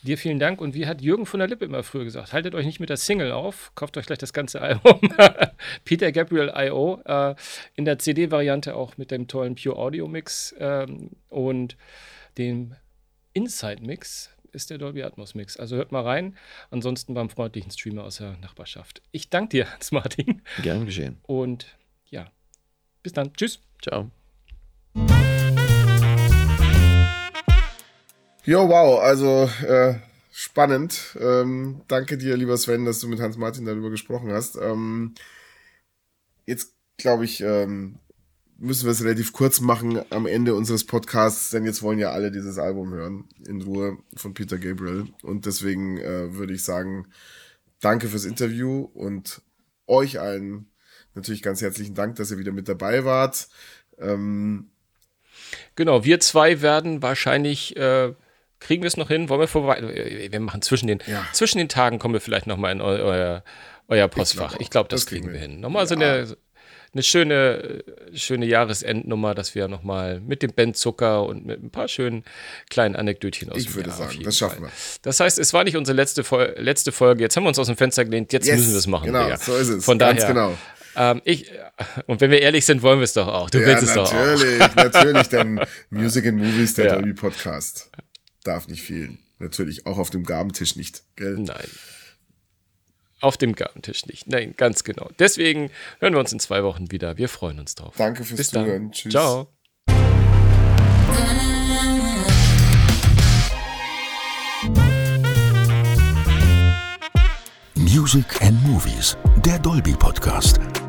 Speaker 3: dir vielen Dank. Und wie hat Jürgen von der Lippe immer früher gesagt, haltet euch nicht mit der Single auf, kauft euch gleich das ganze Album. Peter Gabriel I.O. Äh, in der CD-Variante auch mit dem tollen Pure Audio Mix ähm, und dem Inside Mix ist der Dolby Atmos Mix. Also hört mal rein. Ansonsten beim freundlichen Streamer aus der Nachbarschaft. Ich danke dir, Hans Martin.
Speaker 5: Gern geschehen.
Speaker 3: Und bis dann. Tschüss.
Speaker 5: Ciao.
Speaker 2: Jo, wow, also äh, spannend. Ähm, danke dir, lieber Sven, dass du mit Hans-Martin darüber gesprochen hast. Ähm, jetzt glaube ich, ähm, müssen wir es relativ kurz machen am Ende unseres Podcasts, denn jetzt wollen ja alle dieses Album hören in Ruhe von Peter Gabriel. Und deswegen äh, würde ich sagen, danke fürs Interview und euch allen natürlich ganz herzlichen Dank, dass ihr wieder mit dabei wart. Ähm
Speaker 3: genau, wir zwei werden wahrscheinlich. Äh kriegen wir es noch hin? Wollen wir vorbei? Wir machen zwischen den, ja. zwischen den Tagen kommen wir vielleicht nochmal in eu, euer, euer Postfach. Ich glaube, glaub, das, das, kriegen wir hin. Nochmal ja. so eine, eine schöne, schöne Jahresendnummer, dass wir nochmal mit dem Ben Zucker und mit ein paar schönen kleinen Anekdötchen aus
Speaker 2: Ich würde Jahr sagen, das schaffen wir.
Speaker 3: Das heißt, es war nicht unsere letzte, letzte Folge. Jetzt haben wir uns aus dem Fenster gelehnt. Jetzt yes, müssen wir es machen.
Speaker 2: Genau, Digga. so ist es.
Speaker 3: Von Ganz daher, genau. Ähm, ich, und wenn wir ehrlich sind, wollen wir es doch auch. Du ja, willst es doch auch.
Speaker 2: Natürlich, natürlich, denn Music and Movies, der ja. Dolby Podcast, darf nicht fehlen. Natürlich auch auf dem Gabentisch nicht, gell?
Speaker 3: Nein. Auf dem Gabentisch nicht. Nein, ganz genau. Deswegen hören wir uns in zwei Wochen wieder. Wir freuen uns drauf.
Speaker 2: Danke fürs Bis Zuhören. Dann.
Speaker 3: Tschüss. Ciao.
Speaker 1: Music and Movies, der Dolby Podcast.